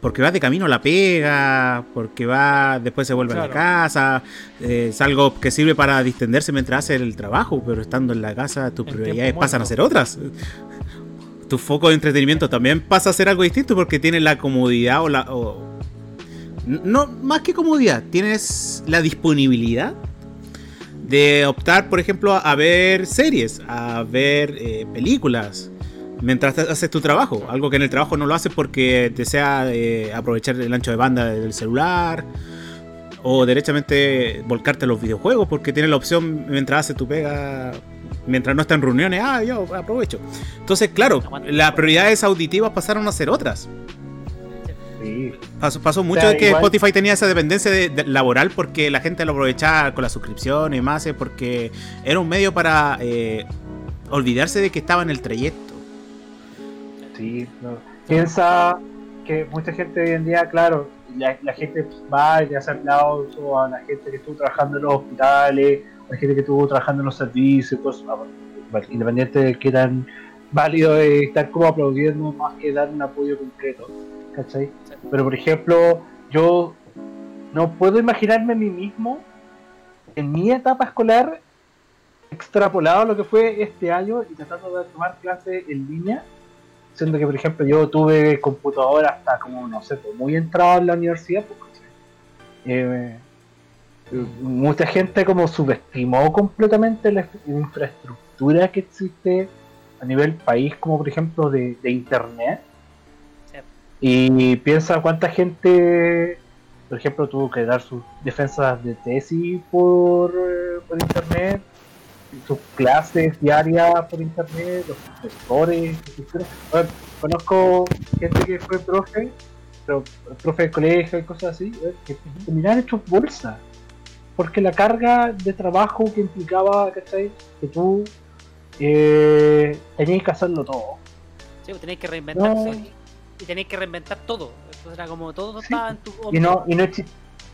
porque va de camino a la pega, porque va, después se vuelve a la casa, eh, es algo que sirve para distenderse mientras hace el trabajo, pero estando en la casa tus El prioridades pasan a ser otras. Tu foco de entretenimiento también pasa a ser algo distinto porque tienes la comodidad o la... o- no, más que comodidad, tienes la disponibilidad de optar, por ejemplo, a ver series, a ver eh, películas, mientras haces tu trabajo. Algo que en el trabajo no lo haces porque desea eh, aprovechar el ancho de banda del celular. O derechamente volcarte a los videojuegos porque tienes la opción mientras haces tu pega, mientras no está en reuniones, ah, yo aprovecho. Entonces, claro, las prioridades auditivas pasaron a ser otras. Sí, Pasó, pasó mucho sea, de que igual- Spotify tenía esa dependencia de- de- laboral porque la gente lo aprovechaba con la suscripción y más, eh, porque era un medio para eh, olvidarse de que estaba en el trayecto. Sí, no. piensa que mucha gente hoy en día, claro, la, la gente va y le hace aplausos a la gente que estuvo trabajando en los hospitales, a la gente que estuvo trabajando en los servicios, cosas, ah, independiente de qué tan válido es estar como aplaudiendo más que dar un apoyo concreto, ¿cachai? Pero por ejemplo, yo no puedo imaginarme a mí mismo en mi etapa escolar extrapolado a lo que fue este año y tratando de tomar clases en línea siendo que por ejemplo yo tuve computadora hasta como no sé pues, muy entrado en la universidad ¿cachai? Eh, mucha gente como subestimó completamente la infraestructura que existe a nivel país como por ejemplo de, internet. Y piensa cuánta gente por ejemplo tuvo que dar sus defensas de tesis por, eh, por internet sus clases diarias por internet, los profesores. Bueno, conozco gente que fue profe, pero profe de colegio y cosas así, que terminaron hechos bolsa. Porque la carga de trabajo que implicaba, ¿cachai? Que tú eh, tenías que hacerlo todo. Sí, pues tenéis que reinventarse. No. Y tenéis que reinventar todo. Entonces era como todo Sí, estaba en tu Y no, y no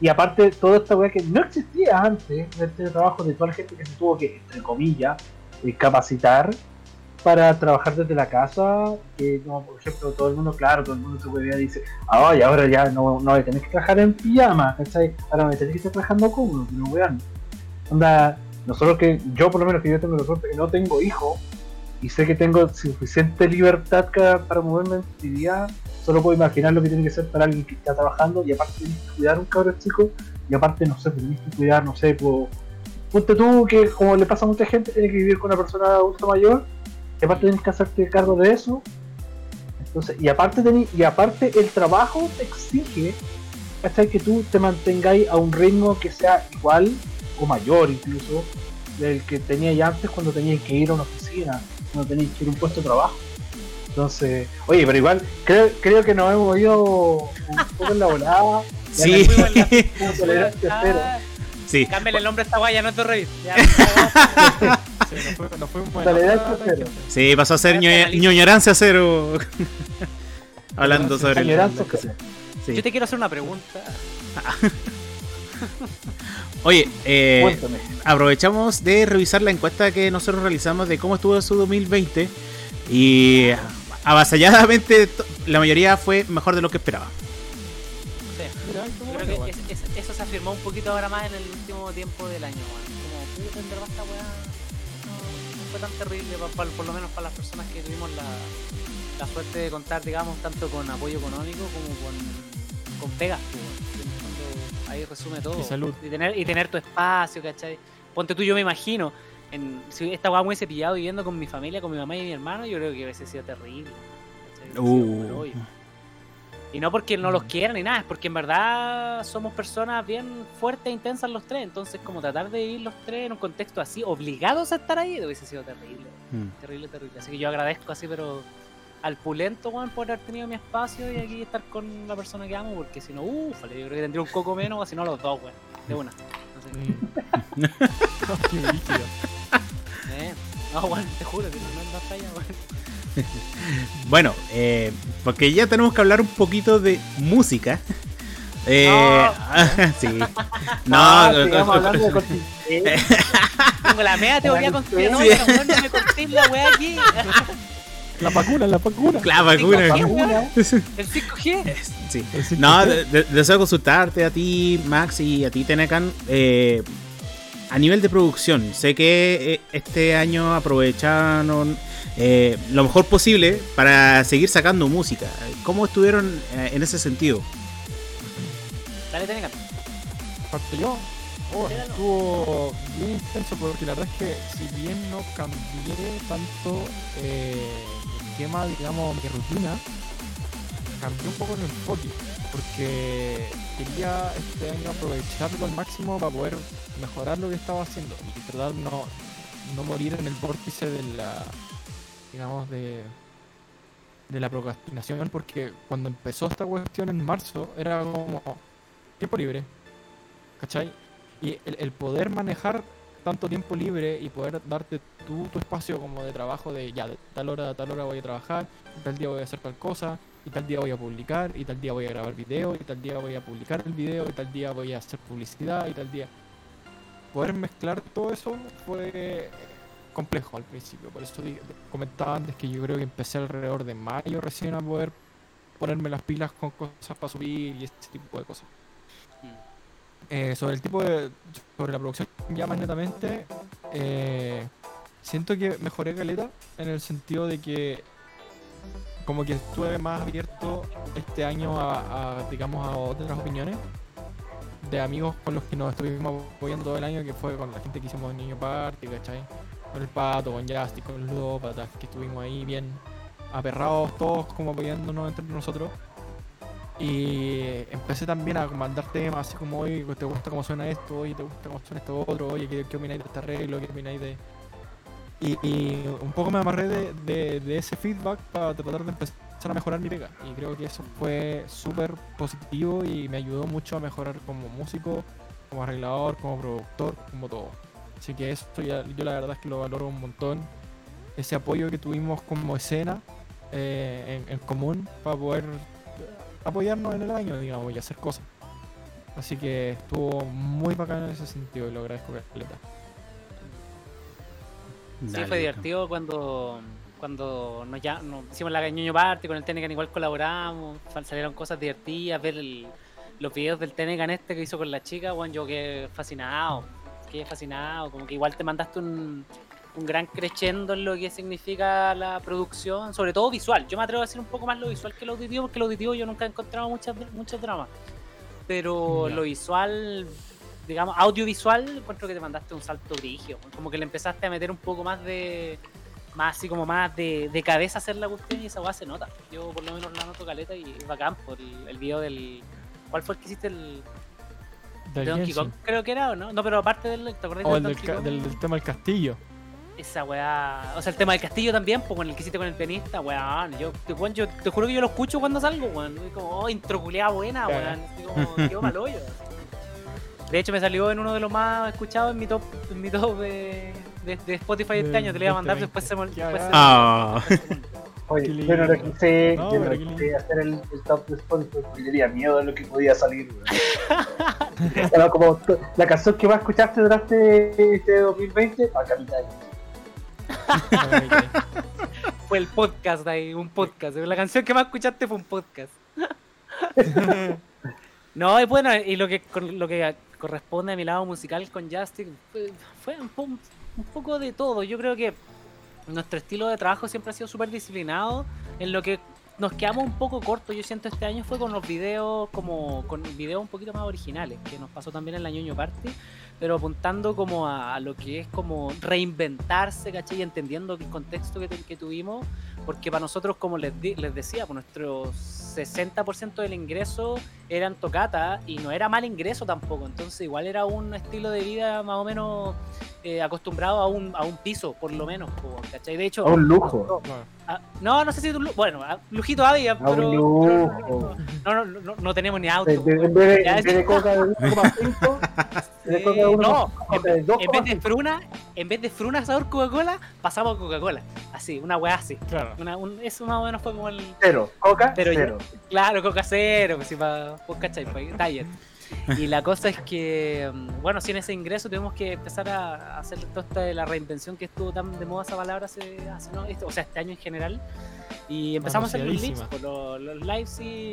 y aparte toda esta weá que no existía antes de este trabajo de toda la gente que se tuvo que, entre comillas, eh, capacitar para trabajar desde la casa, que no, por ejemplo, todo el mundo, claro, todo el mundo se puede dice, ay, ahora ya no, no voy a tener que trabajar en pijama, ¿cachai? Ahora a tener que estar trabajando cómodo, pero weón, onda, nosotros que, yo por lo menos que yo tengo la suerte que no tengo hijos, y sé que tengo suficiente libertad para moverme en mi día, solo puedo imaginar lo que tiene que ser para alguien que está trabajando y aparte tienes que cuidar a un cabrón chico y aparte no sé, pues, tienes que cuidar, no sé, pues ponte tú que como le pasa a mucha gente, tienes que vivir con una persona adulta mayor y aparte tienes que hacerte cargo de eso. Entonces, y aparte tení- y aparte el trabajo te exige ¿cachai? que tú te mantengáis a un ritmo que sea igual o mayor incluso del que teníais antes cuando teníais que ir a una oficina, cuando teníais que ir a un puesto de trabajo. Entonces, oye, pero igual creo, creo que nos hemos ido un poco en la volada. Sí. Ah, sí. Cámbiale el nombre a esta guaya, no revista. Ya, Sí, pasó a ser ñoñorancia cero. Hablando sobre el- Añoranza cero. sí. Yo te quiero hacer una pregunta. Oye, eh, aprovechamos de revisar la encuesta que nosotros realizamos de cómo estuvo su 2020 y avasalladamente la mayoría fue mejor de lo que esperaba. Sí. Creo que igual. es- es- eso se afirmó un poquito ahora más en el último tiempo del año. Como, puta, en esta weá no, fue tan terrible, por lo menos para las personas que tuvimos la, la suerte de contar, digamos, tanto con apoyo económico como con, con pegas, pues, Ahí resume todo. Y salud. Y tener, y tener tu espacio, ¿cachai? Ponte tú, yo me imagino, en, si esta weá me hubiese pillado viviendo con mi familia, con mi mamá y mi hermano, yo creo que hubiese sido terrible. Uh. Y no porque no los quieran ni nada, es porque en verdad somos personas bien fuertes e intensas los tres. Entonces, como tratar de vivir los tres en un contexto así, obligados a estar ahí, hubiese sido terrible. Mm. Terrible, terrible. Así que yo agradezco así, pero al pulento, weón, por haber tenido mi espacio y aquí estar con la persona que amo, porque si no, uff, yo creo que tendría un coco menos, o si no los dos, weón. De una. No sé. Sí. Qué brígido. Eh, No, weón, te juro que no no falla, weón. Bueno, eh, porque ya tenemos que hablar un poquito de música. Eh, sí. No, Ah, co- sigamos co- hablando de contingencia. Tengo la media teoría conspiranoica, Sí. weón, no me la weá aquí. La vacuna, la vacuna. la vacuna. Vacuna. El 5G. Sí. Sí, No, sí. de- de- deseo consultarte a ti, Max, y a ti, Tenecan. eh, a nivel de producción, sé que eh, este año aprovecharon eh, lo mejor posible para seguir sacando música. ¿Cómo estuvieron en ese sentido? Dale, tenga. Parte yo. Oh, estuvo bien intenso porque la verdad es que si bien no cambié tanto eh, el esquema, digamos, mi rutina, cambié un poco el enfoque porque quería este año aprovecharlo al máximo para poder mejorar lo que estaba haciendo y tratar no, no morir en el vórtice de la, digamos, de, de la procrastinación porque cuando empezó esta cuestión en marzo era como tiempo libre, ¿cachai? Y el, poder manejar tanto tiempo libre y poder darte tú tu espacio como de trabajo de ya, de tal hora a tal hora voy a trabajar, tal día voy a hacer tal cosa, y tal día voy a publicar, y tal día voy a grabar video, y tal día voy a publicar el video, y tal día voy a hacer publicidad, y tal día... Poder mezclar todo eso fue complejo al principio, por eso comentaba antes que yo creo que empecé alrededor de mayo recién a poder ponerme las pilas con cosas para subir y ese tipo de cosas. Eh, sobre el tipo de. sobre la producción ya más netamente, eh, siento que mejoré caleta en el sentido de que como que estuve más abierto este año a, digamos a otras opiniones de amigos con los que nos estuvimos apoyando todo el año que fue con la gente que hicimos en Niño Party, ¿cachai? Con el Pato, con Justin, con los Ludópatas, que estuvimos ahí bien aperrados todos como apoyándonos entre nosotros. Y empecé también a mandar temas así como, oye, ¿te gusta cómo suena esto? Oye, ¿te gusta cómo suena esto otro? Oye, ¿qué, qué opináis de este arreglo? ¿Qué opináis de...? Y, y un poco me amarré de, de- de ese feedback para tratar de empezar a mejorar mi pega. Y creo que eso fue súper positivo y me ayudó mucho a mejorar como músico, como arreglador, como productor, como todo. Así que eso ya- yo la verdad es que lo valoro un montón. Ese apoyo que tuvimos como escena eh, en, en común para poder apoyarnos en el año, digamos, y hacer cosas. Así que estuvo muy bacán en ese sentido y lo agradezco caleta. Sí, fue divertido cuando cuando nos, ya, nos hicimos la ñoño party con el Tenecan igual colaboramos, salieron cosas divertidas, ver el- los videos del Tenecan este que hizo con la chica, bueno, yo quedé fascinado, quedé fascinado, como que igual te mandaste un, un gran crescendo en lo que significa la producción, sobre todo visual, yo me atrevo a decir un poco más lo visual que lo auditivo, porque lo auditivo yo nunca he encontrado muchas, muchos dramas, pero lo visual digamos, audiovisual, encuentro que te mandaste un salto brígido. Como que le empezaste a meter un poco más de más así como más de, de cabeza hacer la cuestión y esa weá se nota. Yo por lo menos la noto caleta y es bacán por el, el video del. ¿Cuál fue el que hiciste el Del de Donkey. Kong? Creo que era, ¿o no? No, pero aparte del. ¿Te acordás O del el del, del, del tema del castillo. Esa weá. O sea, el tema del castillo también, pues con el que hiciste con el pianista, weón. Yo weón, yo te juro que yo lo escucho cuando salgo, weón. Como, oh, intro culiada buena, weón. Como, mal hoyo. De hecho, me salió en uno de los más escuchados en mi top, en mi top de, de, de Spotify este De año. Te lo iba a mandar, 2020. después se después Ah. después se. Oye, yo no lo quise, No, yo no quise hacer el, el top de Spotify porque tenía miedo de lo que podía salir. como t- la canción que más escuchaste durante este 2020, a Capital. Fue el podcast ahí, un podcast. La canción que más escuchaste fue un podcast. no, y bueno, y lo que, lo que corresponde a mi lado musical con Justin fue, un, un poco de todo. Yo creo que nuestro estilo de trabajo siempre ha sido súper disciplinado. En lo que nos quedamos un poco cortos, yo siento este año, fue con los videos, como con videos un poquito más originales, que nos pasó también en la ñoño party, pero apuntando como a, a lo que es como reinventarse, ¿cachai? Y entendiendo el contexto que, que tuvimos, porque para nosotros, como les, di- les decía, pues nuestro 60% del ingreso eran tocata y no era mal ingreso tampoco, entonces igual era un estilo de vida más o menos eh, acostumbrado a un, a un piso, por lo menos, ¿cachai? De hecho, A un lujo. No, no sé si. lu- Bueno, ah, lujito había, A pero. un lujo. No, no, no, no tenemos ni auto. En vez de, Ya, en vez de coca de 1,5, de sí, coca de 1,5, no, en vez de 2,5. fruna, en vez de fruna sabor Coca-Cola, pasamos a Coca-Cola. Así, una weá así. Claro. Una, un- eso más o menos fue como el. Cero, coca, Pero ya- cero. Claro, Coca cero, pues si para. Pues cachai, pues, diet. Y la cosa es que, mm, bueno, sin ese ingreso tuvimos que empezar a hacer toda esta de la reinvención que estuvo tan de moda esa palabra hace, hace no, este- o sea, este año en general. Y empezamos a hacer los lives, pues, los, los lives y,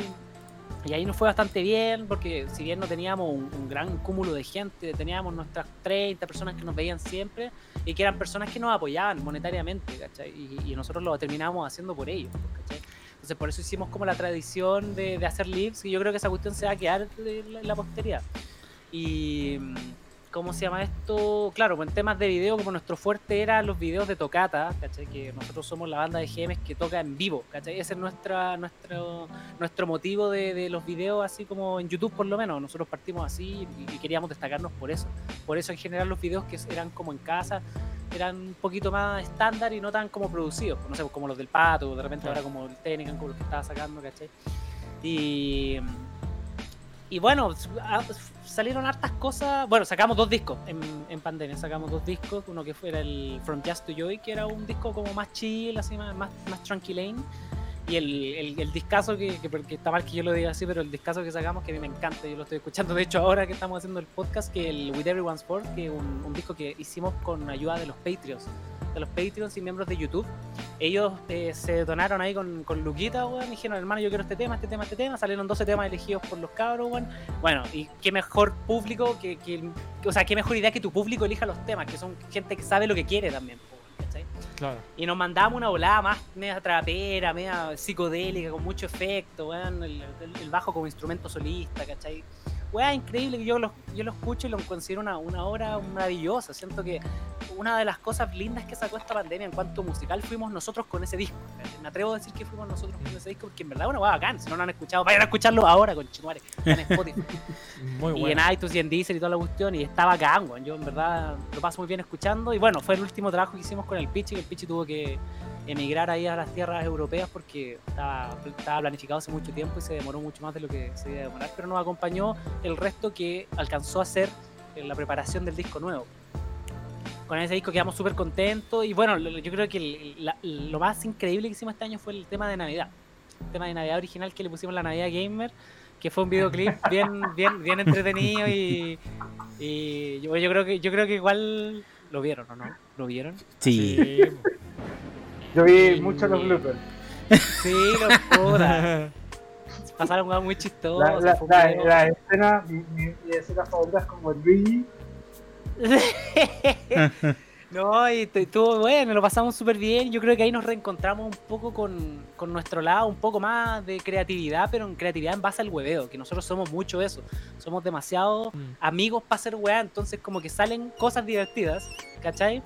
y ahí nos fue bastante bien, porque si bien no teníamos un, un gran cúmulo de gente, teníamos nuestras 30 personas que nos veían siempre y que eran personas que nos apoyaban monetariamente, ¿cachai? Y, y nosotros lo terminamos haciendo por ellos, ¿cachai? Entonces por eso hicimos como la tradición de, hacer lives y yo creo que esa cuestión se va a quedar en la, en posteridad. Y ¿cómo se llama esto? Claro, pues en temas de video, como nuestro fuerte era los videos de tocata, ¿cachai? Que nosotros somos la banda de GMs que toca en vivo, ¿cachai? Ese es nuestra, nuestro, nuestro motivo de, de los videos, así como en YouTube por lo menos. Nosotros partimos así y, y queríamos destacarnos por eso. Por eso en general los videos que eran como en casa eran un poquito más estándar y no tan como producidos, no sé, como los del Pato, de repente ahora como el Técnica, como los que estaba sacando, ¿cachai? Y, y bueno, a- salieron hartas cosas. Bueno, sacamos dos discos en, en pandemia. Sacamos dos discos. Uno que fuera el From Just to Joy, que era un disco como más chill, así más, más, más tranquilane. Y el, el, el discazo que, que, que está mal que yo lo diga así, pero el discazo que sacamos que a mí me encanta, yo lo estoy escuchando de hecho ahora que estamos haciendo el podcast, que el With Everyone's Fault, que es un, un disco que hicimos con ayuda de los Patreons, de los Patreons y miembros de YouTube. Ellos eh, se donaron ahí con, con Luquita, weón, y dijeron, hermano, yo quiero este tema, este tema, este tema. Salieron 12 temas elegidos por los cabros, weón. Bueno, y qué mejor público que, que, o sea, qué mejor idea que tu público elija los temas, que son gente que sabe lo que quiere también, ¿cachai? Claro. Y nos mandamos una volada más media trapera, media psicodélica, con mucho efecto, weón, el, el- el bajo como instrumento solista, ¿cachai? Weón, increíble que yo lo, yo lo escucho y lo considero una, una obra maravillosa. Siento que una de las cosas lindas que sacó esta pandemia en cuanto musical fuimos nosotros con ese disco. Me atrevo a decir que fuimos nosotros con ese disco porque en verdad es una hueá bacán. Si no lo han escuchado, vayan a escucharlo ahora con Chinuare, en Spotify. Muy y bueno. en iTunes y en Deezer y toda la cuestión y está bacán, weón. Yo en verdad lo paso muy bien escuchando y bueno, fue el último trabajo que hicimos con el Pichi, que el Pichi tuvo que emigrar ahí a las tierras europeas porque estaba, estaba planificado hace mucho tiempo y se demoró mucho más de lo que se iba a demorar, pero nos acompañó el resto que alcanzó a hacer en la preparación del disco nuevo. Con ese disco quedamos súper contentos y bueno, yo creo que el- la- lo más increíble que hicimos este año fue el tema de Navidad. El tema de Navidad original que le pusimos la Navidad Gamer que fue un videoclip bien, bien, bien entretenido y, y yo, yo creo que yo creo que igual lo vieron, ¿o no? ¿Lo vieron? Sí. Sí. Yo vi Sí. muchos los bloopers. Sí, los puta. Pasaron cosas muy chistosas. La, escena, mi, mi, mi escena favorita es como el Luigi. No, y estuvo bueno, lo pasamos súper bien. Yo creo que ahí nos reencontramos un poco con, con nuestro lado, un poco más de creatividad, pero en creatividad en base al hueveo, que nosotros somos mucho eso. Somos demasiado Mm. amigos para hacer weá, entonces como que salen cosas divertidas, ¿cachai?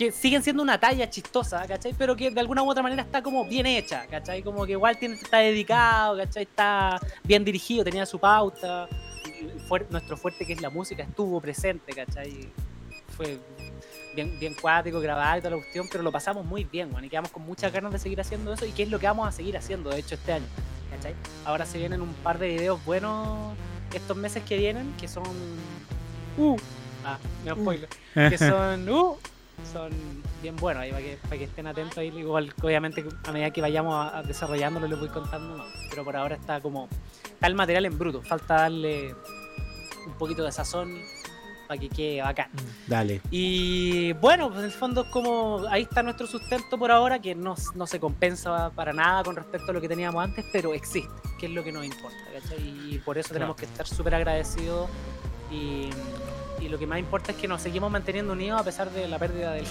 Que siguen siendo una talla chistosa, ¿cachai? Pero que de alguna u otra manera está como bien hecha, ¿cachai? Como que igual tiene, está dedicado, ¿cachai? Está bien dirigido, tenía su pauta. Fuer- nuestro fuerte que es la música estuvo presente, ¿cachai? Fue bien, bien cuático, grabado y toda la cuestión, pero lo pasamos muy bien, weón, y quedamos con muchas ganas de seguir haciendo eso y que es lo que vamos a seguir haciendo, de hecho, este año, ¿cachai? Ahora se vienen un par de videos buenos estos meses que vienen, que son... Uh, ah, no spoiler que son uh, son bien buenos ahí para que, para que estén atentos ahí igual obviamente a medida que vayamos a, a desarrollándolo les voy contando más pero por ahora está como está el material en bruto falta darle un poquito de sazón para que quede bacán Dale. y bueno, pues en el fondo es como ahí está nuestro sustento por ahora, que no, no se compensa para nada con respecto a lo que teníamos antes, pero existe, que es lo que nos importa, ¿cachai? Y por eso tenemos que estar súper agradecidos y, y lo que más importa es que nos seguimos manteniendo unidos a pesar de la pérdida del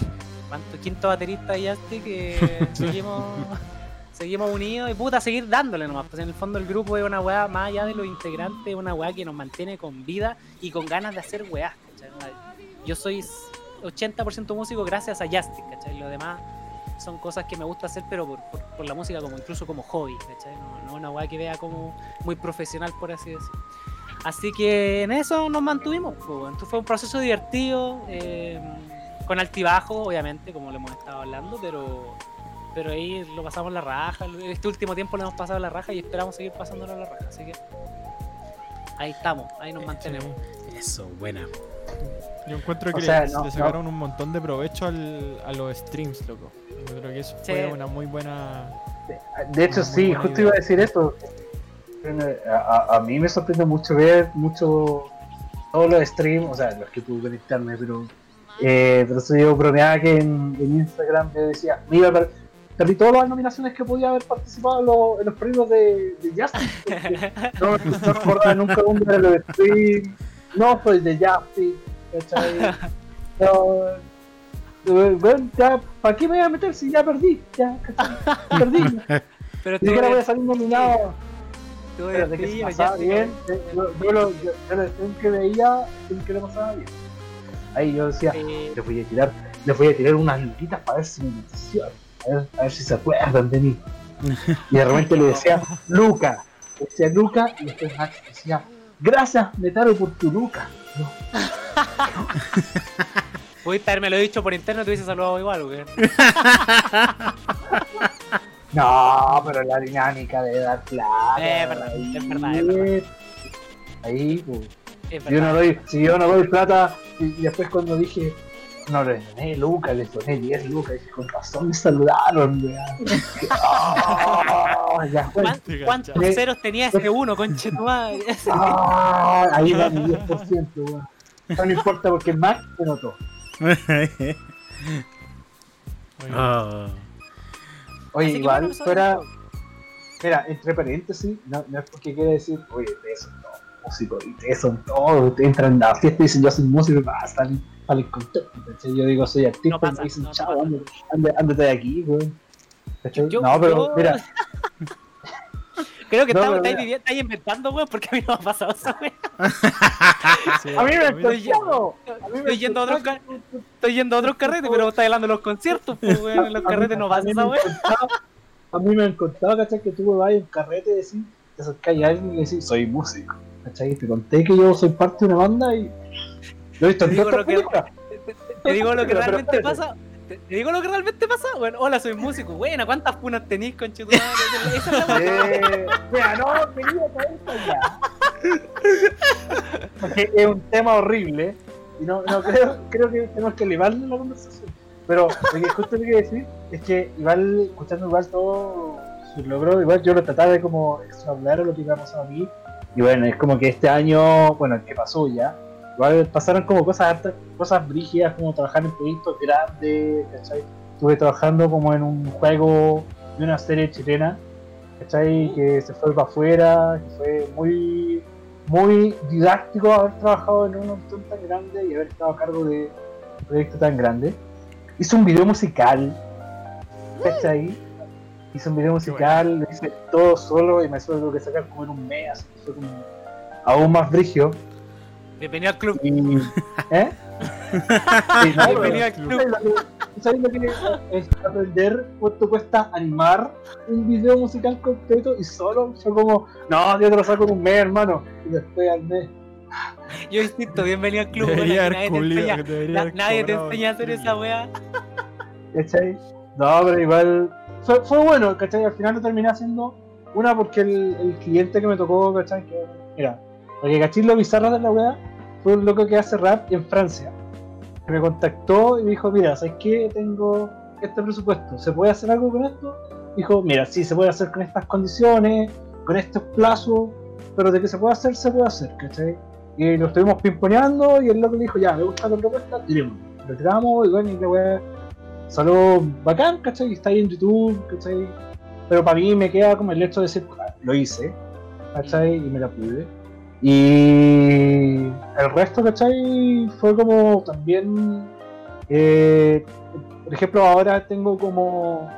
quinto baterista y este que seguimos seguimos unidos y puta seguir dándole nomás pues en el fondo el grupo es una weá más allá de los integrantes es una weá que nos mantiene con vida y con ganas de hacer weás ¿cachai? yo soy 80% músico gracias a Justin, ¿cachai? Lo demás son cosas que me gusta hacer, pero por, por- por la música, como incluso como hobby, ¿cachai? No, no una weá que vea como muy profesional, por así decir. Así que en eso nos mantuvimos. pues. Entonces fue un proceso divertido, eh, con altibajo, obviamente, como lo hemos estado hablando, pero pero ahí lo pasamos la raja. Este último tiempo lo hemos pasado la raja y esperamos seguir pasándolo la raja. Así que ahí estamos, ahí nos mantenemos. Eso, buena. Yo encuentro que O sea, le, no- le sacaron un montón de provecho al, a los streams, loco. Yo creo que eso Sí. fue una muy buena. De hecho, sí, justo idea. iba a decir eso. A, a- a mí me sorprende mucho ver mucho todos los streams, o sea, los que pude conectarme, pero eh, pero eso yo bromeaba que en, en Instagram me decía, mira, per- perdí todas las nominaciones que podía haber participado en los, en los premios de, de Justin. porque No, no me acordaba nunca uno de los streams, no soy de Justin, ¿cachai? No, eh, bueno, ya, ¿para qué me voy a meter si ya perdí? Ya, ¿cachai? Perdí. Pero siquiera voy a salir nominado. Pero de que se divertido, pasaba Justin, bien, eh, yo, yo lo, yo, yo lo stream que veía, el que lo pasaba bien. Ahí yo decía, eh, les voy a tirar, les voy a tirar unas luquitas para ver si me a ver, a ver si se acuerdan de mí. Y de repente le decía, Luca, le decía Luca, y después Max decía, gracias Metaro por tu Luca. No, Pudiste haberme lo dicho por interno, te hubiese saludado igual, weón. no, pero la dinámica de dar plata. Eh, es verdad, ahí, es verdad, es verdad. Ahí, pues. Es Si yo no doy, si yo no doy plata, y, y después cuando dije, no le doné Lucas, les doné 10 Lucas, dije, con razón me saludaron, weón. Ah, ya fue. ¿Cuán- Te ¿Cuántos cachai. ceros tenía ese uno, conche tu madre? Ah, ahí va mi 10%, weón. No me importa porque Max se notó. Ah. Oye, Así igual, fuera. Mira, entre paréntesis, no, no es porque quiera decir, oye, ustedes son todos músicos, y ustedes son todos, ustedes entran a la fiesta y dicen, yo soy músico, y ah, salen, salen contentos, ¿cachai? Yo digo, soy artista, No pasa, y me dicen, no, chao, ándate, ándate, de aquí, weón. ¿Cachai? Yo- no, pero yo- mira, Creo que No, estáis, inventando, weón, porque a mí no me ha pasado eso, weón. Sí, a mí me mí me Estoy yendo a otros. Estoy yendo a otros carretes, pero estáis hablando de los conciertos, pues, weón. En los carretes no a pasa esa, weón. A mí me encantaba, ¿cachai? Que tú me vayas a un carrete y decís, te acercáis a alguien y decís, soy músico, ¿cachai? Te conté que yo soy parte de una banda y lo he visto en Te digo lo que- películas. Te digo lo que Pero- pero realmente pasa. Te, te digo lo que realmente pasa, bueno, hola, soy músico. Buena, ¿cuántas punas tenéis, conche tu madre? Esa es la weá. Eh, mira, no, quería caer para allá. Porque es un tema horrible y no, no creo, creo que tenemos que elevarle la conversación. Pero lo que justo te quiero decir es que igual, escuchando igual todo sus logros, igual yo lo trataba de como extrapolar a lo que me ha pasado a mí. Y bueno, es como que este año, bueno, el que pasó ya, igual pasaron como cosas hartas, cosas brígidas, como trabajar en proyectos grandes, ¿cachai? Estuve trabajando como en un juego de una serie chilena, ¿cachai? Que se fue para afuera, que fue muy, muy didáctico haber trabajado en una opción tan grande y haber estado a cargo de un proyecto tan grande. Hice un video musical, ¿cachai? Hice un video musical, lo hice todo solo y me suelo que sacar como en un mes, fue como aún más brigio. Bienvenido al club. Y, ¿Eh? Sí, no, pero- Bienvenido al club. lo, que, ¿tú sabes lo que es aprender cuánto cuesta animar un video musical completo y solo fue como, no, yo te lo saco en un mes, hermano. Y después al mes, Yo insisto, bienvenido al club. Debería nadie te culiao, enseña, debería na- nadie te enseña a hacer esa weá. ¿cachai? No, pero igual fue, fue bueno, ¿cachai? Al final lo terminé haciendo una porque el, el cliente que me tocó, ¿cachai? Que, mira, porque cachai lo bizarro de la weá fue un loco que hace rap en Francia. Me contactó y me dijo, mira, ¿sabes qué? Tengo este presupuesto, ¿se puede hacer algo con esto? Dijo, mira, sí, se puede hacer con estas condiciones, con estos plazos, pero de que se puede hacer, se puede hacer, ¿cachai? Y lo estuvimos pimponeando y el loco le dijo, ya, me gusta la propuesta, tiremos. Lo tiramos y bueno, y la weá salió bacán, ¿cachai? Y Está ahí en YouTube, ¿cachai? Pero para mí me queda como el hecho de decir, "Ah, lo hice, ¿cachai? Y me la pude. Y el resto, ¿cachai? Fue como también, eh, por ejemplo, ahora tengo como,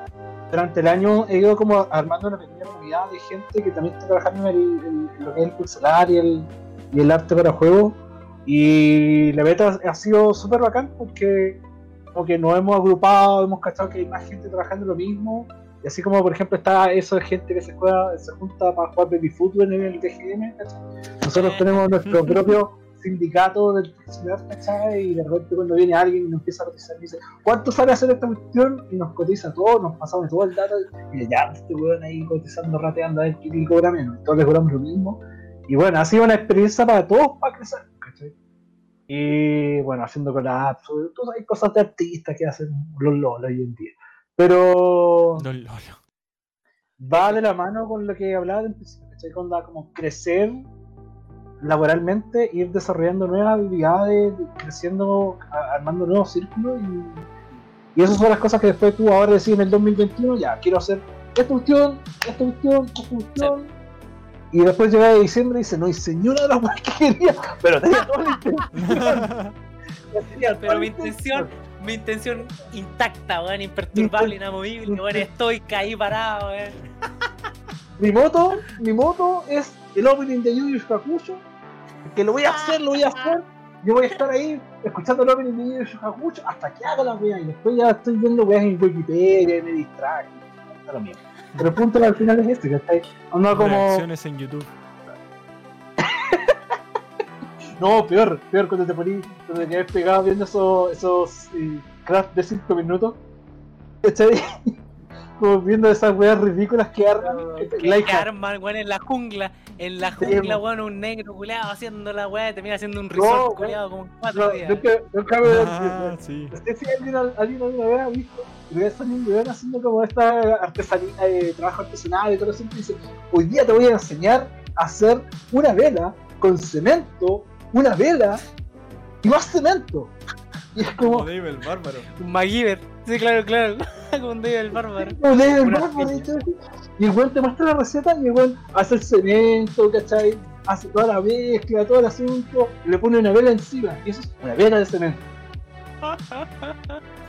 durante el año he ido como armando una pequeña comunidad de gente que también está trabajando en, el- en- lo que es el pixelar y el, y el arte para juegos. Y la beta ha sido súper bacán porque como que nos hemos agrupado, hemos cachado que hay más gente trabajando en lo mismo. Y así como, por ejemplo, está eso de gente que se, juega, se junta para jugar baby fútbol en el TGM, ¿cachai? Nosotros tenemos nuestro propio sindicato del pixelar, ¿cachai? Y de repente cuando viene alguien y nos empieza a cotizar, dice, ¿cuánto sale hacer esta cuestión? Y nos cotiza todo, nos pasamos todo el dato, y ya, este weón ahí cotizando, rateando, a ver quién cobra menos. Les cobramos lo mismo. Y bueno, ha sido una experiencia para todos para crecer, ¿cachai? Y bueno, haciendo todo hay cosas de artistas que hacen los lolos hoy en día. Pero No, lolo. va de la mano con lo que hablaba del principio, ¿cachai? Con la como crecer laboralmente, ir desarrollando nuevas habilidades, creciendo, armando nuevos círculos y, y esas son las cosas que después tú ahora decís en el 2021, ya, quiero hacer esta cuestión, esta cuestión, esta cuestión. Y después llega de diciembre y dice, no hice ni una de las cosas que quería, pero tenía toda la intención. Pero mi intención, mi intención intacta, weón, imperturbable, inamovible, weón, estoy caí parado, weón. Mi moto, mi moto es el opening de Yu Yu Hakusho, que lo voy a hacer, lo voy a hacer. Yo voy a estar ahí escuchando el opening de Yu Yu Hakusho hasta que haga la wea y después ya estoy viendo weas en Wikipedia y me distraigo. Está lo mismo. Pero el punto al final es este, que está Anda como. Reacciones en YouTube. No, peor, peor cuando te poní, cuando te quedas pegado viendo esos, esos eh, craft de 5 minutos. ¿Cachai? Como viendo esas weas ridículas que arman. Que like arman, weón, en la jungla, en la jungla, weón, un negro culeado haciendo la weá y termina haciendo un No, resort weón. culeado como cuatro No, días. nunca, nunca me Ah, sí. No sé si alguien, alguien alguna vez ha visto, pero es un weón haciendo como esta artesanía, eh, trabajo artesanal y todo eso, y dice, hoy día te voy a enseñar a hacer una vela con cemento, una vela y más cemento. Y es Como como, Dave el bárbaro. Un MacGyver. Sí, claro, claro. Como un David el bárbaro. como lee el bárbaro, y el weón te muestra la receta y el weón hace el cemento, ¿cachai? Hace toda la mezcla, todo el asunto, y le pone una vela encima, y eso es una vela de cemento.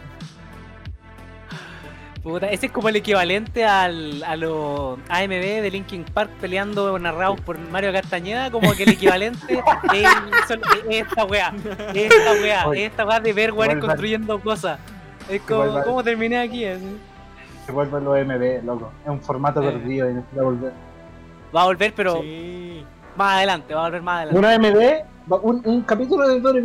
Puta, ese es como el equivalente al, a los AMB de Linkin Park peleando narrados por Mario Castañeda, como que el equivalente es, esta weá, es esta weá, esta weá de ver weones construyendo cosas. Es como, ¿cómo terminé aquí? Así. Se vuelven los MB, loco. Es un formato Eh. perdido y necesita volver. Va a volver, pero Sí. más adelante, va a volver más adelante. Una MB, va- un, un capítulo de Dore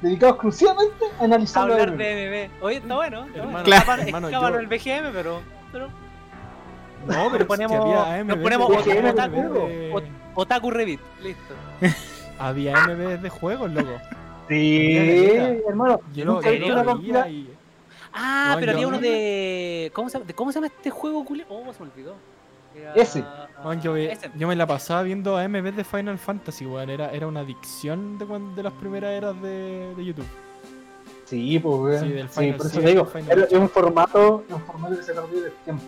Beat dedicado exclusivamente a A analizar hablar MB. de MB. Oye, está bueno. Está Hermano, bueno. Claro. Escapa- hermano, escapa yo- el BGM, pero, pero No, pero ponemos- había AMV nos ponemos de- otaku- otaku- Revit. Listo. Había MV de juegos, loco. Sí, hermano. Yo lo, Nunca he ¿en visto yo una lo compila- y... Ah, No, pero había uno de. ¿Cómo se, llama- de ¿Cómo se llama este juego, culé? Oh, se me olvidó. Ese. Man, yo, me la pasaba viendo AMV de Final Fantasy, weón. Era, era una adicción de, de las primeras eras de, de YouTube. Sí, pues, weón. Sí, del Sí, Final por eso siete, te digo. era-. Es un formato, es un formato que se perdió del tiempo.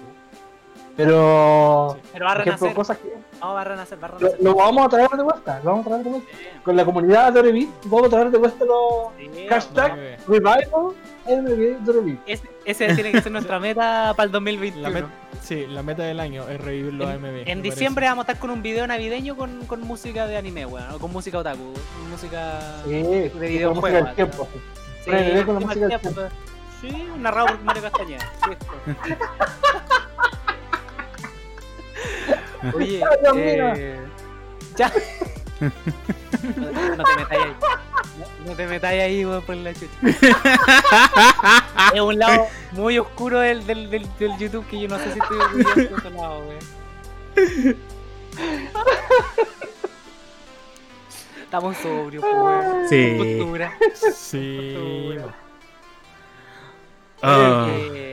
Pero, Sí. Pero va a renacer. cosas que. No, va a renacer, va a Lo, renacer. lo vamos a traer de vuelta, lo vamos a traer de vuelta. Sí, Con la comunidad de Dore Beat, vamos a traer de vuelta los sí, hashtag. Revival Beat. Ese, ese tiene que ser nuestra meta para el La 2021. met- sí, la meta del año es revivir los me En diciembre vamos a estar con un video navideño con, con música de anime, weón. O con música otaku. con Música Sí, de la videojuegos. música tiempo. Sí, con la música del tiempo. Sí, un narrado por Mario Castañeda. Oye, eh, ya. No, no te metáis ahí. No, no te metáis ahí, weón, por la chucha. es un lado muy oscuro del, del, del, del YouTube que yo no sé si estoy orgulloso de ese lado, weón. Estamos sobrios, pues, weón. Sí. Postura. Sí. Ah. Eh,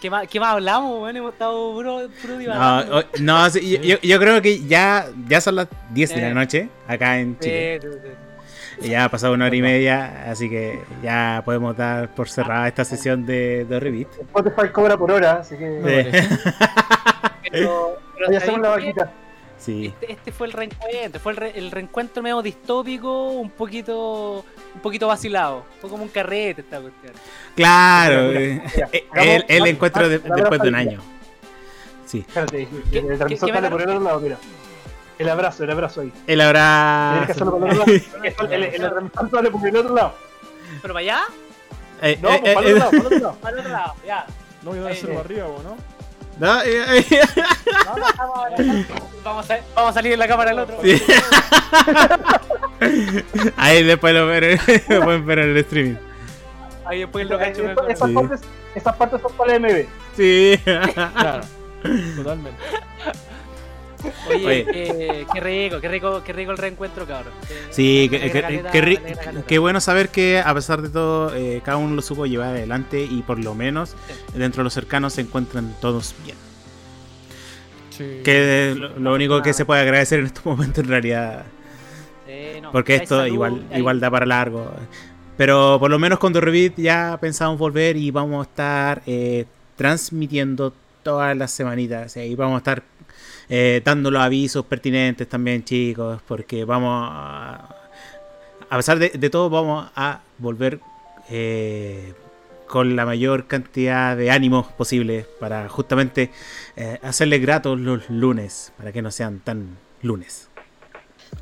¿qué, más, ¿Qué más hablamos, weón? Hemos estado puro, puro No, divagando. o- no, sí, yo, yo- creo que ya, ya son las 10 de la Eh. noche acá en Chile. Sí, sí, sí. Ya ha pasado una hora y media, así que ya podemos dar por cerrada esta sesión de, de Revit. Spotify cobra por hora, así que. Sí. Pero, pero Ahí ¿sabéis hacemos la vaquita. Sí. Este, este fue el reencuentro, fue el, re- el reencuentro medio distópico, un poquito un poquito vacilado. Fue como un carrete esta cuestión. Claro, Mira, eh, mira, eh, el, el encuentro de- después de un año. Sí, Espérate, ¿Qué- el transmisor sale por el otro lado, mira. El abrazo, el abrazo ahí. el Tienes que abrazo. el otro lado. El, el, el transmisor sale por el otro lado. Pero para allá, Eh, No, eh, pues, para eh, el otro lado, para el otro lado. para el otro lado, ya. No, yo voy a hacerlo arriba, ¿o ¿no? No, eh, eh, No, no, vamos, a- vamos, a, vamos a salir en la cámara del otro. Sí. Ahí después lo, ver- lo pueden ver en el streaming. Ahí después lo cacho. Esas- Esas Sí. partes, esas partes son para el MB. Sí. Claro. Totalmente. Oye, Oye. eh, qué rico, qué rico, qué rico el reencuentro, cabrón. Sí, caleta, caleta. qué bueno saber que a pesar de todo eh, cada uno lo supo llevar adelante y por lo menos dentro de los cercanos se encuentran todos bien. Sí. Que lo, lo único que se puede agradecer en estos momentos en realidad, Sí, no, porque esto salud, igual hay- igual da para largo. Pero por lo menos con The Revit ya pensamos volver y vamos a estar eh, transmitiendo todas las semanitas. Y vamos a estar eh, dando los avisos pertinentes también, chicos, porque vamos a... A pesar de, de todo, vamos a volver eh, con la mayor cantidad de ánimos posible para justamente eh, hacerles gratos los lunes, para que no sean tan lunes.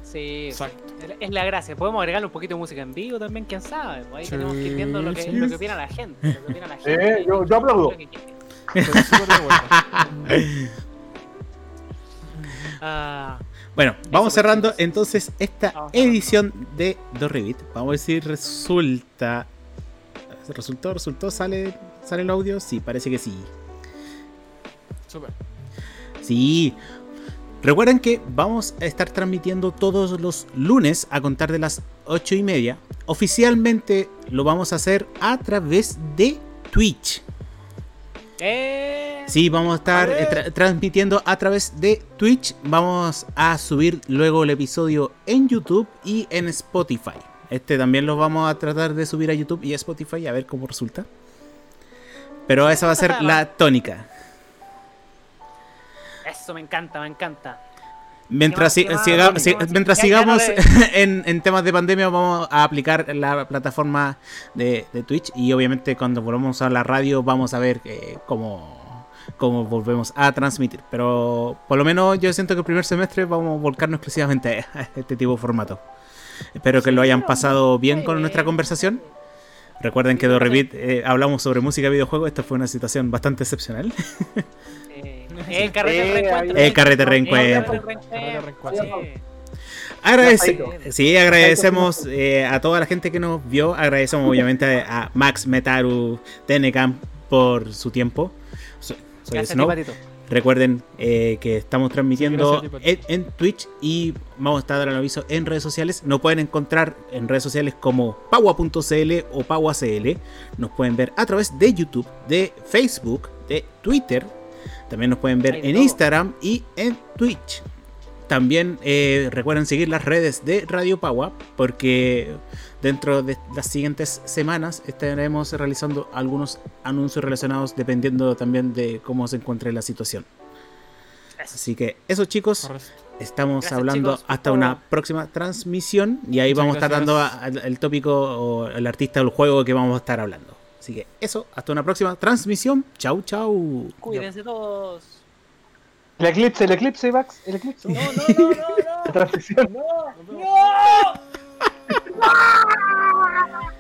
Sí, Exacto. es- la gracia. Podemos agregarle un poquito de música en vivo también, quién sabe. Ahí Sí, tenemos que ir viendo lo que, sí. lo que opina la gente. Lo que opina la gente. Eh, yo- yo aplaudo. Lo que Ah, Bueno, vamos cerrando entonces esta Vamos edición de The Revit. Vamos a ver si resulta. ¿Resultó? ¿Resultó? ¿Sale, ¿Sale el audio? Sí, parece que sí. Súper. Sí. Recuerden que vamos a estar transmitiendo todos los lunes a contar de las 8 y media. Oficialmente lo vamos a hacer a través de Twitch. Eh, Sí, vamos a estar eh, tra- transmitiendo a través de Twitch. Vamos a subir luego el episodio en YouTube y en Spotify. Este también lo vamos a tratar de subir a YouTube y a Spotify a ver cómo resulta. Pero esa va a ser la tónica. Eso me encanta, me encanta. Mientras, siga- mientras sigamos en, en temas de pandemia, vamos a aplicar la plataforma de, de Twitch. Y obviamente, cuando volvamos a la radio, vamos a ver eh, cómo, cómo volvemos a transmitir. Pero por lo menos, yo siento que el primer semestre vamos a volcarnos exclusivamente a este tipo de formato. Espero que lo hayan pasado bien con nuestra conversación. Recuerden que de Revit eh, hablamos sobre música y videojuegos. Esta fue una situación bastante excepcional. El carrete de reencuentro. El carrete reencuentro. Sí. Agradece- sí, agradecemos eh, a toda la gente que nos vio. Agradecemos obviamente a Max Metaru Tenecam por su tiempo. So- soy Gracias, Snow. Recuerden eh, que estamos transmitiendo Sí, en, en Twitch y vamos a estar dando aviso en redes sociales. Nos pueden encontrar en redes sociales como paua.cl o pauacl. Nos pueden ver a través de YouTube, de Facebook, de Twitter. También nos pueden ver en. Instagram y en Twitch. También eh, recuerden seguir las redes de Radio Paua porque dentro de las siguientes semanas estaremos realizando algunos anuncios relacionados dependiendo también de cómo se encuentre la situación. Así que eso chicos, estamos Gracias, hablando chicos, hasta una próxima transmisión y ahí Muchas vamos a estar dando a- al- el tópico o el artista del juego que vamos a estar hablando. Así que eso, hasta una próxima transmisión. Chau, chau. Cuídense todos. El eclipse, el eclipse, Max. El eclipse. No, no, no, no, La transición. no. No. No.